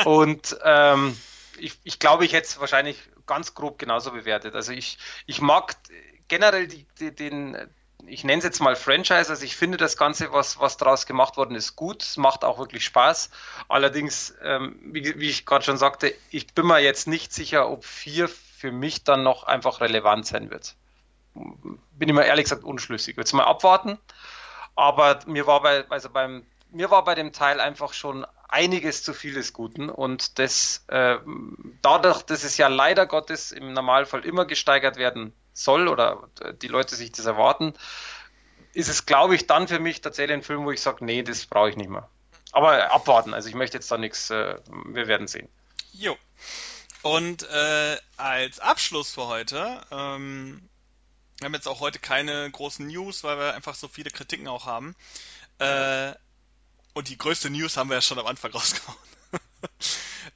Und ähm, ich, ich glaube, ich hätte es wahrscheinlich ganz grob genauso bewertet. Also ich, ich mag generell die, die, den, ich nenne es jetzt mal Franchise, also ich finde das Ganze, was, was daraus gemacht worden ist, gut. Es macht auch wirklich Spaß. Allerdings, ähm, wie, wie ich gerade schon sagte, ich bin mir jetzt nicht sicher, ob vier für mich dann noch einfach relevant sein wird. Bin ich mir ehrlich gesagt unschlüssig. Jetzt mal abwarten. Aber mir war bei, also beim, mir war bei dem Teil einfach schon einiges zu viel des Guten und das äh, dadurch, dass es ja leider Gottes im Normalfall immer gesteigert werden soll oder die Leute sich das erwarten, ist es, glaube ich, dann für mich tatsächlich ein Film, wo ich sage, nee, das brauche ich nicht mehr. Aber abwarten, also ich möchte jetzt da nichts, äh, wir werden sehen. Jo. Und äh, als Abschluss für heute, ähm, wir haben jetzt auch heute keine großen News, weil wir einfach so viele Kritiken auch haben. Äh, und die größte News haben wir ja schon am Anfang [laughs] rausgehauen.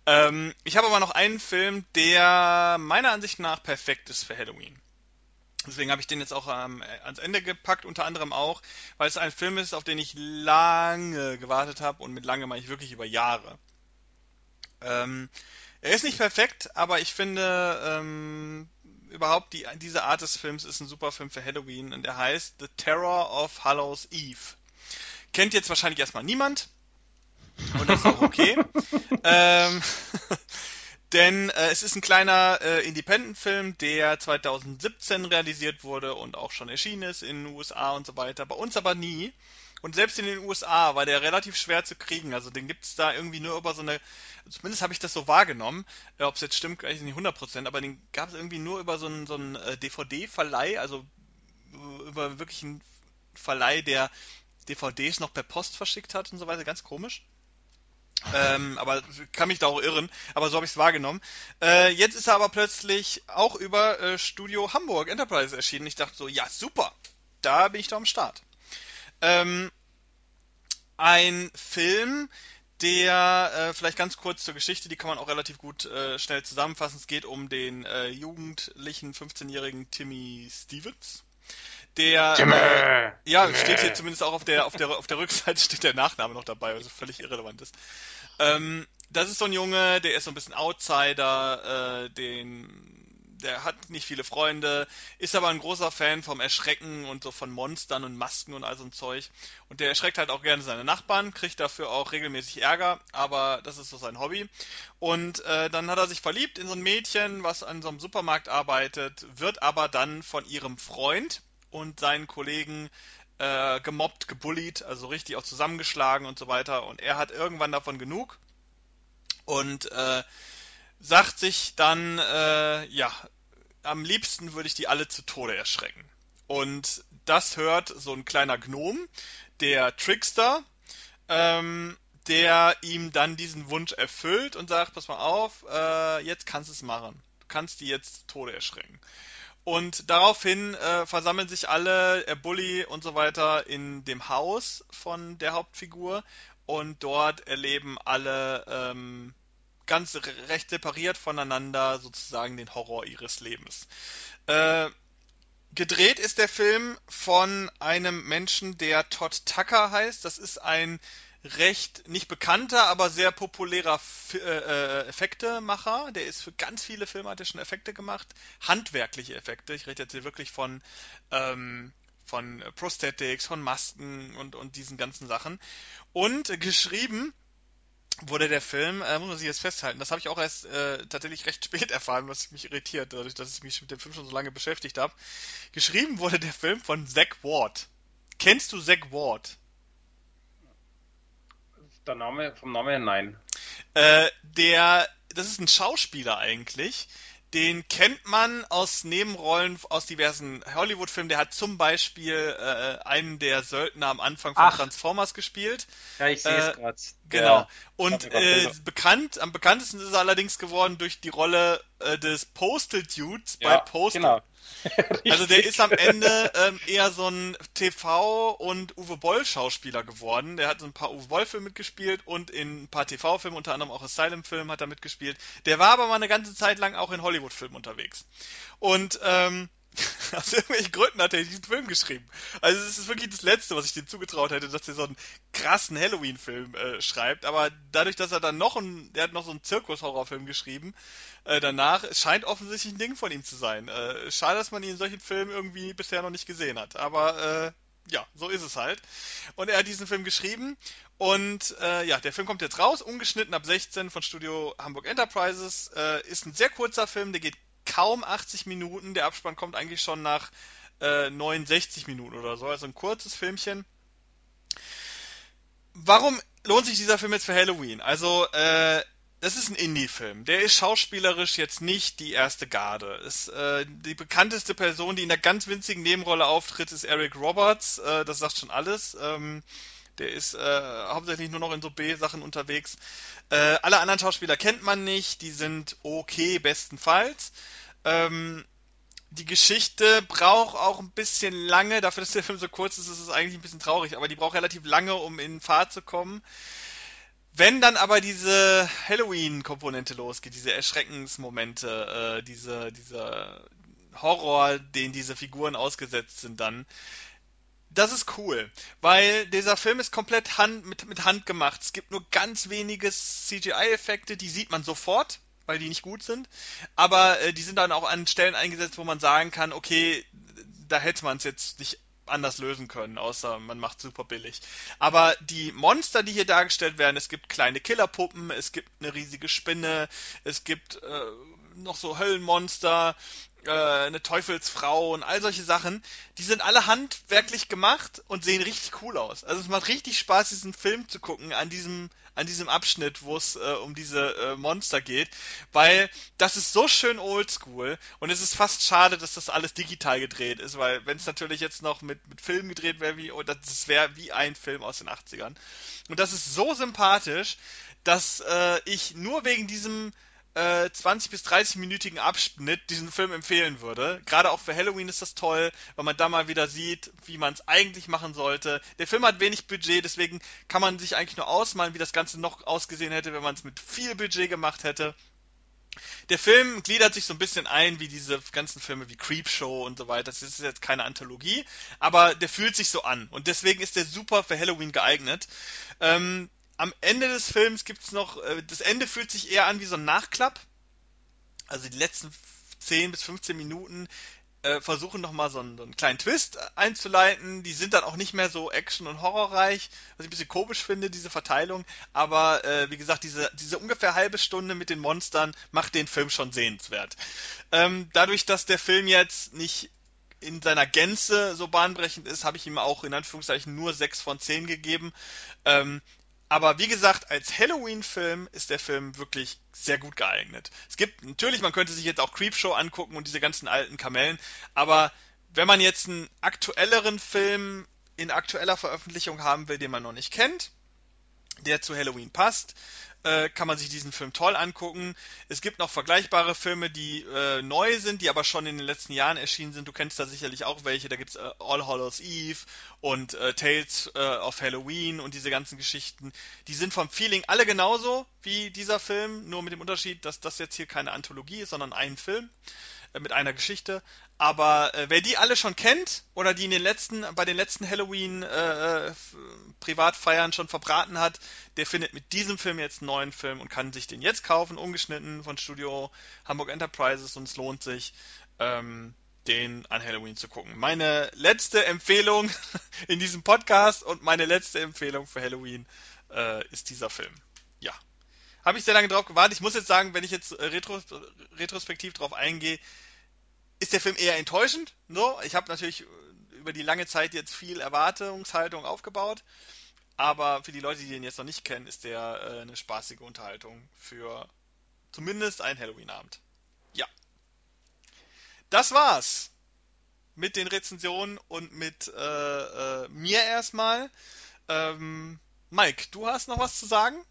ähm, ich habe aber noch einen Film, der meiner Ansicht nach perfekt ist für Halloween. Deswegen habe ich den jetzt auch ähm, ans Ende gepackt, unter anderem auch, weil es ein Film ist, auf den ich lange gewartet habe und mit lange meine ich wirklich über Jahre. Ähm, er ist nicht perfekt, aber ich finde ähm, überhaupt die, diese Art des Films ist ein super Film für Halloween und er heißt The Terror of Hallows Eve. Kennt jetzt wahrscheinlich erstmal niemand und das ist auch okay. [laughs] ähm, denn äh, es ist ein kleiner äh, Independent-Film, der 2017 realisiert wurde und auch schon erschienen ist in den USA und so weiter. Bei uns aber nie. Und selbst in den USA war der relativ schwer zu kriegen. Also den gibt es da irgendwie nur über so eine, zumindest habe ich das so wahrgenommen, äh, ob es jetzt stimmt, weiß ich nicht 100%, aber den gab es irgendwie nur über so einen, so einen äh, DVD-Verleih, also äh, über wirklich einen Verleih, der DVDs noch per Post verschickt hat und so weiter. Ganz komisch. Ähm, aber kann mich da auch irren. Aber so habe ich es wahrgenommen. Äh, jetzt ist er aber plötzlich auch über äh, Studio Hamburg Enterprise erschienen. Ich dachte so, ja super, da bin ich doch am Start. Ähm, ein Film, der äh, vielleicht ganz kurz zur Geschichte, die kann man auch relativ gut äh, schnell zusammenfassen. Es geht um den äh, jugendlichen 15-jährigen Timmy Stevens. Der äh, ja steht hier zumindest auch auf der auf der auf der Rückseite steht der Nachname noch dabei, also völlig irrelevant ist. Ähm, das ist so ein Junge, der ist so ein bisschen Outsider, äh, den der hat nicht viele Freunde, ist aber ein großer Fan vom Erschrecken und so von Monstern und Masken und all so ein Zeug. Und der erschreckt halt auch gerne seine Nachbarn, kriegt dafür auch regelmäßig Ärger, aber das ist so sein Hobby. Und äh, dann hat er sich verliebt in so ein Mädchen, was an so einem Supermarkt arbeitet, wird aber dann von ihrem Freund und seinen Kollegen äh, gemobbt, gebullied, also richtig auch zusammengeschlagen und so weiter. Und er hat irgendwann davon genug und äh, sagt sich dann, äh, ja, am liebsten würde ich die alle zu Tode erschrecken. Und das hört so ein kleiner Gnom, der Trickster, ähm, der ihm dann diesen Wunsch erfüllt und sagt, pass mal auf, äh, jetzt kannst du es machen. Du kannst die jetzt zu Tode erschrecken. Und daraufhin äh, versammeln sich alle, äh, Bully und so weiter, in dem Haus von der Hauptfigur und dort erleben alle ähm, ganz recht separiert voneinander sozusagen den Horror ihres Lebens. Äh, gedreht ist der Film von einem Menschen, der Todd Tucker heißt. Das ist ein recht nicht bekannter, aber sehr populärer F äh, äh, Effektemacher. Der ist für ganz viele Filme hat er schon Effekte gemacht, handwerkliche Effekte. Ich rede jetzt hier wirklich von ähm, von Prosthetics, von Masken und und diesen ganzen Sachen. Und geschrieben wurde der Film, äh, muss man sich jetzt festhalten, das habe ich auch erst äh, tatsächlich recht [laughs] spät erfahren, was mich irritiert, dadurch, dass ich mich mit dem Film schon so lange beschäftigt habe. Geschrieben wurde der Film von Zack Ward. Kennst du Zack Ward? Der Name, vom Namen her nein. Äh, der, das ist ein Schauspieler eigentlich, Den kennt man aus Nebenrollen aus diversen Hollywood-Filmen. Der hat zum Beispiel äh, einen der Söldner am Anfang von Ach. Transformers gespielt. Ja, ich sehe es Äh, gerade. Genau. Und mir grad äh, bekannt, am bekanntesten ist er allerdings geworden durch die Rolle äh, des Postal Dudes bei Ja, Postal. genau. [laughs] Also der ist am Ende ähm, eher so ein TV- und Uwe Boll-Schauspieler geworden. Der hat so ein paar Uwe Boll-Filme mitgespielt und in ein paar TV-Filmen, unter anderem auch Asylum-Film hat er mitgespielt. Der war aber mal eine ganze Zeit lang auch in Hollywood-Filmen unterwegs. Und ähm, [laughs] aus irgendwelchen Gründen hat er diesen Film geschrieben. Also es ist wirklich das Letzte, was ich dem zugetraut hätte, dass er so einen krassen Halloween-Film äh, schreibt. Aber dadurch, dass er dann noch ein, der hat noch so einen Zirkus-Horrorfilm geschrieben, äh, danach, scheint offensichtlich ein Ding von ihm zu sein. Äh, schade, dass man ihn in solchen Filmen irgendwie bisher noch nicht gesehen hat. Aber äh, ja, so ist es halt. Und er hat diesen Film geschrieben und äh, ja, der Film kommt jetzt raus, ungeschnitten ab 16 von Studio Hamburg Enterprises. Äh, ist ein sehr kurzer Film, der geht kaum 80 Minuten. Der Abspann kommt eigentlich schon nach äh, 69 Minuten oder so, also ein kurzes Filmchen. Warum lohnt sich dieser Film jetzt für Halloween? Also, äh, das ist ein Indie-Film. Der ist schauspielerisch jetzt nicht die erste Garde. Ist, äh, die bekannteste Person, die in einer ganz winzigen Nebenrolle auftritt, ist Eric Roberts. Äh, das sagt schon alles. Ähm, der ist äh, hauptsächlich nur noch in so B-Sachen unterwegs. Äh, alle anderen Schauspieler kennt man nicht. Die sind okay, bestenfalls. Ähm, die Geschichte braucht auch ein bisschen lange. Dafür, dass der Film so kurz ist, ist es eigentlich ein bisschen traurig. Aber die braucht relativ lange, um in Fahrt zu kommen. Wenn dann aber diese Halloween-Komponente losgeht, diese Erschreckensmomente, äh, diese, dieser Horror, den diese Figuren ausgesetzt sind, dann, das ist cool, weil dieser Film ist komplett Hand, mit, mit Hand gemacht. Es gibt nur ganz wenige CGI-Effekte, die sieht man sofort, weil die nicht gut sind. Aber äh, die sind dann auch an Stellen eingesetzt, wo man sagen kann, okay, da hätte man es jetzt nicht anders lösen können, außer man macht super billig. Aber die Monster, die hier dargestellt werden, es gibt kleine Killerpuppen, es gibt eine riesige Spinne, es gibt äh, noch so Höllenmonster, äh, eine Teufelsfrau und all solche Sachen, die sind alle handwerklich gemacht und sehen richtig cool aus. Also es macht richtig Spaß, diesen Film zu gucken an diesem an diesem Abschnitt, wo es äh, um diese äh, Monster geht, weil das ist so schön oldschool und es ist fast schade, dass das alles digital gedreht ist, weil wenn es natürlich jetzt noch mit, mit Film gedreht wäre, wie, oh, das wäre wie ein Film aus den 80ern. Und das ist so sympathisch, dass äh, ich nur wegen diesem äh, 20 bis 30-minütigen Abschnitt diesen Film empfehlen würde. Gerade auch für Halloween ist das toll, weil man da mal wieder sieht, wie man es eigentlich machen sollte. Der Film hat wenig Budget, deswegen kann man sich eigentlich nur ausmalen, wie das Ganze noch ausgesehen hätte, wenn man es mit viel Budget gemacht hätte. Der Film gliedert sich so ein bisschen ein wie diese ganzen Filme wie Creepshow und so weiter. Das ist jetzt keine Anthologie, aber der fühlt sich so an und deswegen ist der super für Halloween geeignet. Ähm, am Ende des Films gibt's noch, äh, das Ende fühlt sich eher an wie so ein Nachklapp. Also die letzten 10 bis 15 Minuten äh, versuchen nochmal so einen, so einen kleinen Twist einzuleiten. Die sind dann auch nicht mehr so action- und horrorreich, was ich ein bisschen komisch finde, diese Verteilung. Aber äh, wie gesagt, diese, diese ungefähr halbe Stunde mit den Monstern macht den Film schon sehenswert. Ähm, dadurch, dass der Film jetzt nicht in seiner Gänze so bahnbrechend ist, habe ich ihm auch in Anführungszeichen nur 6 von 10 gegeben. Ähm, aber wie gesagt, als Halloween-Film ist der Film wirklich sehr gut geeignet. Es gibt natürlich, man könnte sich jetzt auch Creepshow angucken und diese ganzen alten Kamellen, aber wenn man jetzt einen aktuelleren Film in aktueller Veröffentlichung haben will, den man noch nicht kennt, der zu Halloween passt, äh, kann man sich diesen Film toll angucken. Es gibt noch vergleichbare Filme, die äh, neu sind, die aber schon in den letzten Jahren erschienen sind. Du kennst da sicherlich auch welche. Da gibt's äh, All Hallows Eve und äh, Tales äh, of Halloween und diese ganzen Geschichten. Die sind vom Feeling alle genauso wie dieser Film, nur mit dem Unterschied, dass das jetzt hier keine Anthologie ist, sondern ein Film mit einer Geschichte. Aber äh, wer die alle schon kennt oder die in den letzten, bei den letzten Halloween äh, äh, Privatfeiern schon verbraten hat, der findet mit diesem Film jetzt einen neuen Film und kann sich den jetzt kaufen, ungeschnitten von Studio Hamburg Enterprises und es lohnt sich, ähm, den an Halloween zu gucken. Meine letzte Empfehlung [laughs] in diesem Podcast und meine letzte Empfehlung für Halloween äh, ist dieser Film. Ja. Habe ich sehr lange drauf gewartet. Ich muss jetzt sagen, wenn ich jetzt äh, retro, retrospektiv drauf eingehe, ist der Film eher enttäuschend. So, ich habe natürlich äh, über die lange Zeit jetzt viel Erwartungshaltung aufgebaut. Aber für die Leute, die den jetzt noch nicht kennen, ist der äh, eine spaßige Unterhaltung für zumindest einen Halloween-Abend. Ja. das war's mit den Rezensionen und mit äh, äh, mir erstmal. Ähm, Mike, du hast noch was zu sagen?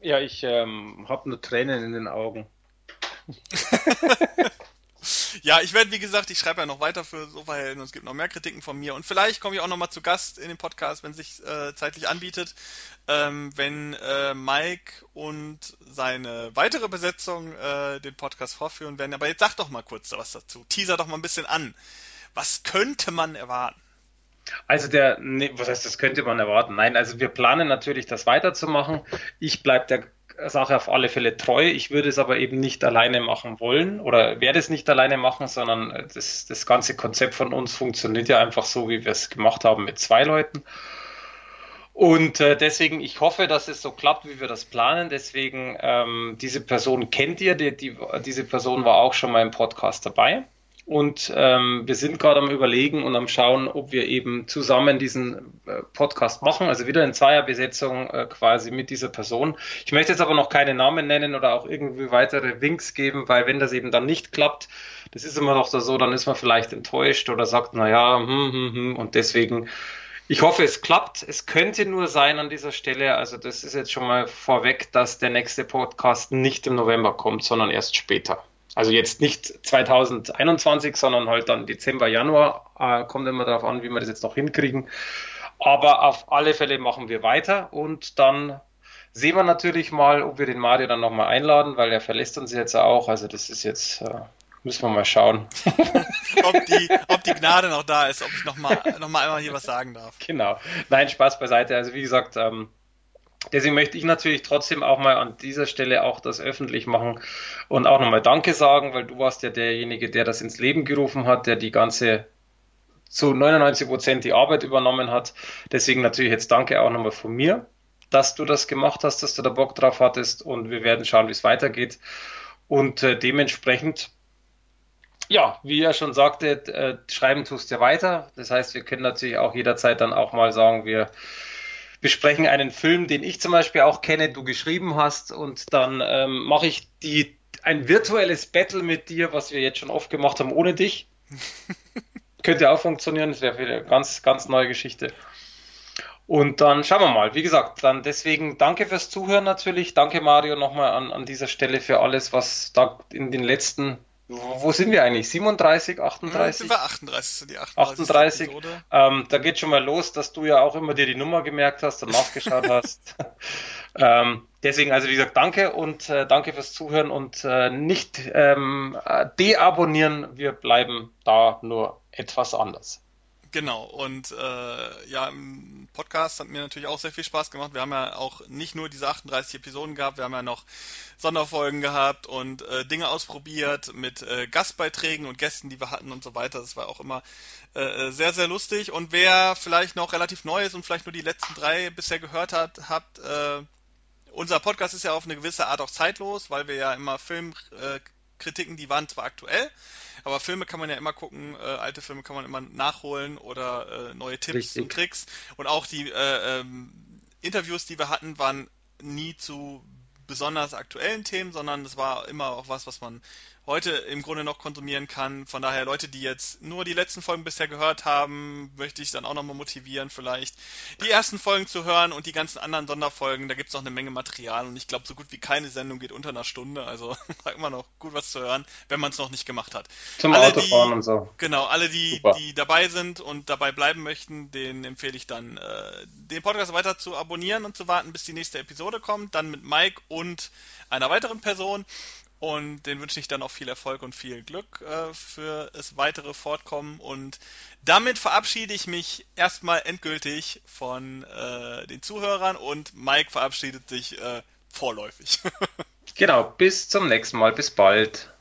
Ja, ich ähm, habe nur Tränen in den Augen. [laughs] Ja, ich werde, wie gesagt, ich schreibe ja noch weiter für Sofahelden und es gibt noch mehr Kritiken von mir. Und vielleicht komme ich auch noch mal zu Gast in den Podcast, wenn es sich äh, zeitlich anbietet. Ähm, wenn äh, Mike und seine weitere Besetzung äh, den Podcast vorführen werden. Aber jetzt sag doch mal kurz was dazu. Teaser doch mal ein bisschen an. Was könnte man erwarten? Also der, nee, was heißt, das könnte man erwarten? Nein, also wir planen natürlich, das weiterzumachen. Ich bleibe der Sache auf alle Fälle treu. Ich würde es aber eben nicht alleine machen wollen oder werde es nicht alleine machen, sondern das, das ganze Konzept von uns funktioniert ja einfach so, wie wir es gemacht haben mit zwei Leuten. Und äh, deswegen, ich hoffe, dass es so klappt, wie wir das planen. Deswegen, ähm, diese Person kennt ihr, die, die, diese Person war auch schon mal im Podcast dabei. Und ähm, wir sind gerade am Überlegen und am Schauen, ob wir eben zusammen diesen äh, Podcast machen, also wieder in Zweierbesetzung äh, quasi mit dieser Person. Ich möchte jetzt aber noch keine Namen nennen oder auch irgendwie weitere Winks geben, weil wenn das eben dann nicht klappt, das ist immer noch so, dann ist man vielleicht enttäuscht oder sagt, na ja, hm, hm, hm. und deswegen ich hoffe, es klappt. Es könnte nur sein an dieser Stelle, also das ist jetzt schon mal vorweg, dass der nächste Podcast nicht im November kommt, sondern erst später. Also jetzt nicht 2021, sondern halt dann Dezember, Januar. Äh, kommt immer darauf an, wie wir das jetzt noch hinkriegen. Aber auf alle Fälle machen wir weiter und dann sehen wir natürlich mal, ob wir den Mario dann nochmal einladen, weil er verlässt uns jetzt auch. Also das ist jetzt, äh, müssen wir mal schauen. [laughs] ob, die, ob die Gnade noch da ist, ob ich nochmal noch mal einmal hier was sagen darf. Genau. Nein, Spaß beiseite. Also wie gesagt, ähm, Deswegen möchte ich natürlich trotzdem auch mal an dieser Stelle auch das öffentlich machen und auch nochmal Danke sagen, weil du warst ja derjenige, der das ins Leben gerufen hat, der die ganze zu 99 Prozent die Arbeit übernommen hat. Deswegen natürlich jetzt Danke auch nochmal von mir, dass du das gemacht hast, dass du da Bock drauf hattest und wir werden schauen, wie es weitergeht. Und äh, dementsprechend, ja, wie er schon sagte, äh, schreiben tust du ja weiter. Das heißt, wir können natürlich auch jederzeit dann auch mal sagen, wir besprechen einen Film, den ich zum Beispiel auch kenne, du geschrieben hast und dann ähm, mache ich die, ein virtuelles Battle mit dir, was wir jetzt schon oft gemacht haben, ohne dich. [laughs] Könnte auch funktionieren, das wäre eine ganz, ganz neue Geschichte. Und dann schauen wir mal. Wie gesagt, dann deswegen danke fürs Zuhören natürlich. Danke Mario nochmal an, an dieser Stelle für alles, was da in den letzten wo sind wir eigentlich? 37, 38? Sind wir 38, sind die 38. 38. Ähm, da geht schon mal los, dass du ja auch immer dir die Nummer gemerkt hast und nachgeschaut [laughs] hast. ähm, deswegen, also wie gesagt, danke und äh, danke fürs Zuhören und äh, nicht ähm, deabonnieren. Wir bleiben da nur etwas anders. Genau, und äh, ja, im Podcast hat mir natürlich auch sehr viel Spaß gemacht. Wir haben ja auch nicht nur diese 38 Episoden gehabt, wir haben ja noch Sonderfolgen gehabt und äh, Dinge ausprobiert mit äh, Gastbeiträgen und Gästen, die wir hatten und so weiter. Das war auch immer äh, sehr, sehr lustig. Und wer vielleicht noch relativ neu ist und vielleicht nur die letzten drei bisher gehört hat, habt, äh, unser Podcast ist ja auf eine gewisse Art auch zeitlos, weil wir ja immer Filmkritiken, die waren zwar aktuell, aber Filme kann man ja immer gucken, äh, alte Filme kann man immer nachholen oder äh, neue Tipps Richtig. und Tricks. Und auch die äh, ähm, Interviews, die wir hatten, waren nie zu besonders aktuellen Themen, sondern es war immer auch was, was man heute im Grunde noch konsumieren kann. Von daher Leute, die jetzt nur die letzten Folgen bisher gehört haben, möchte ich dann auch nochmal motivieren, vielleicht die ersten Folgen zu hören und die ganzen anderen Sonderfolgen. Da gibt es noch eine Menge Material und ich glaube, so gut wie keine Sendung geht unter einer Stunde. Also [laughs] war immer noch gut was zu hören, wenn man es noch nicht gemacht hat. Zum alle, Autofahren die, und so. Genau, alle, die, die dabei sind und dabei bleiben möchten, denen empfehle ich dann, äh, den Podcast weiter zu abonnieren und zu warten, bis die nächste Episode kommt. Dann mit Mike und einer weiteren Person. Und den wünsche ich dann auch viel Erfolg und viel Glück äh, für das weitere Fortkommen. Und damit verabschiede ich mich erstmal endgültig von äh, den Zuhörern und Mike verabschiedet sich äh, vorläufig. [laughs] genau, bis zum nächsten Mal. Bis bald.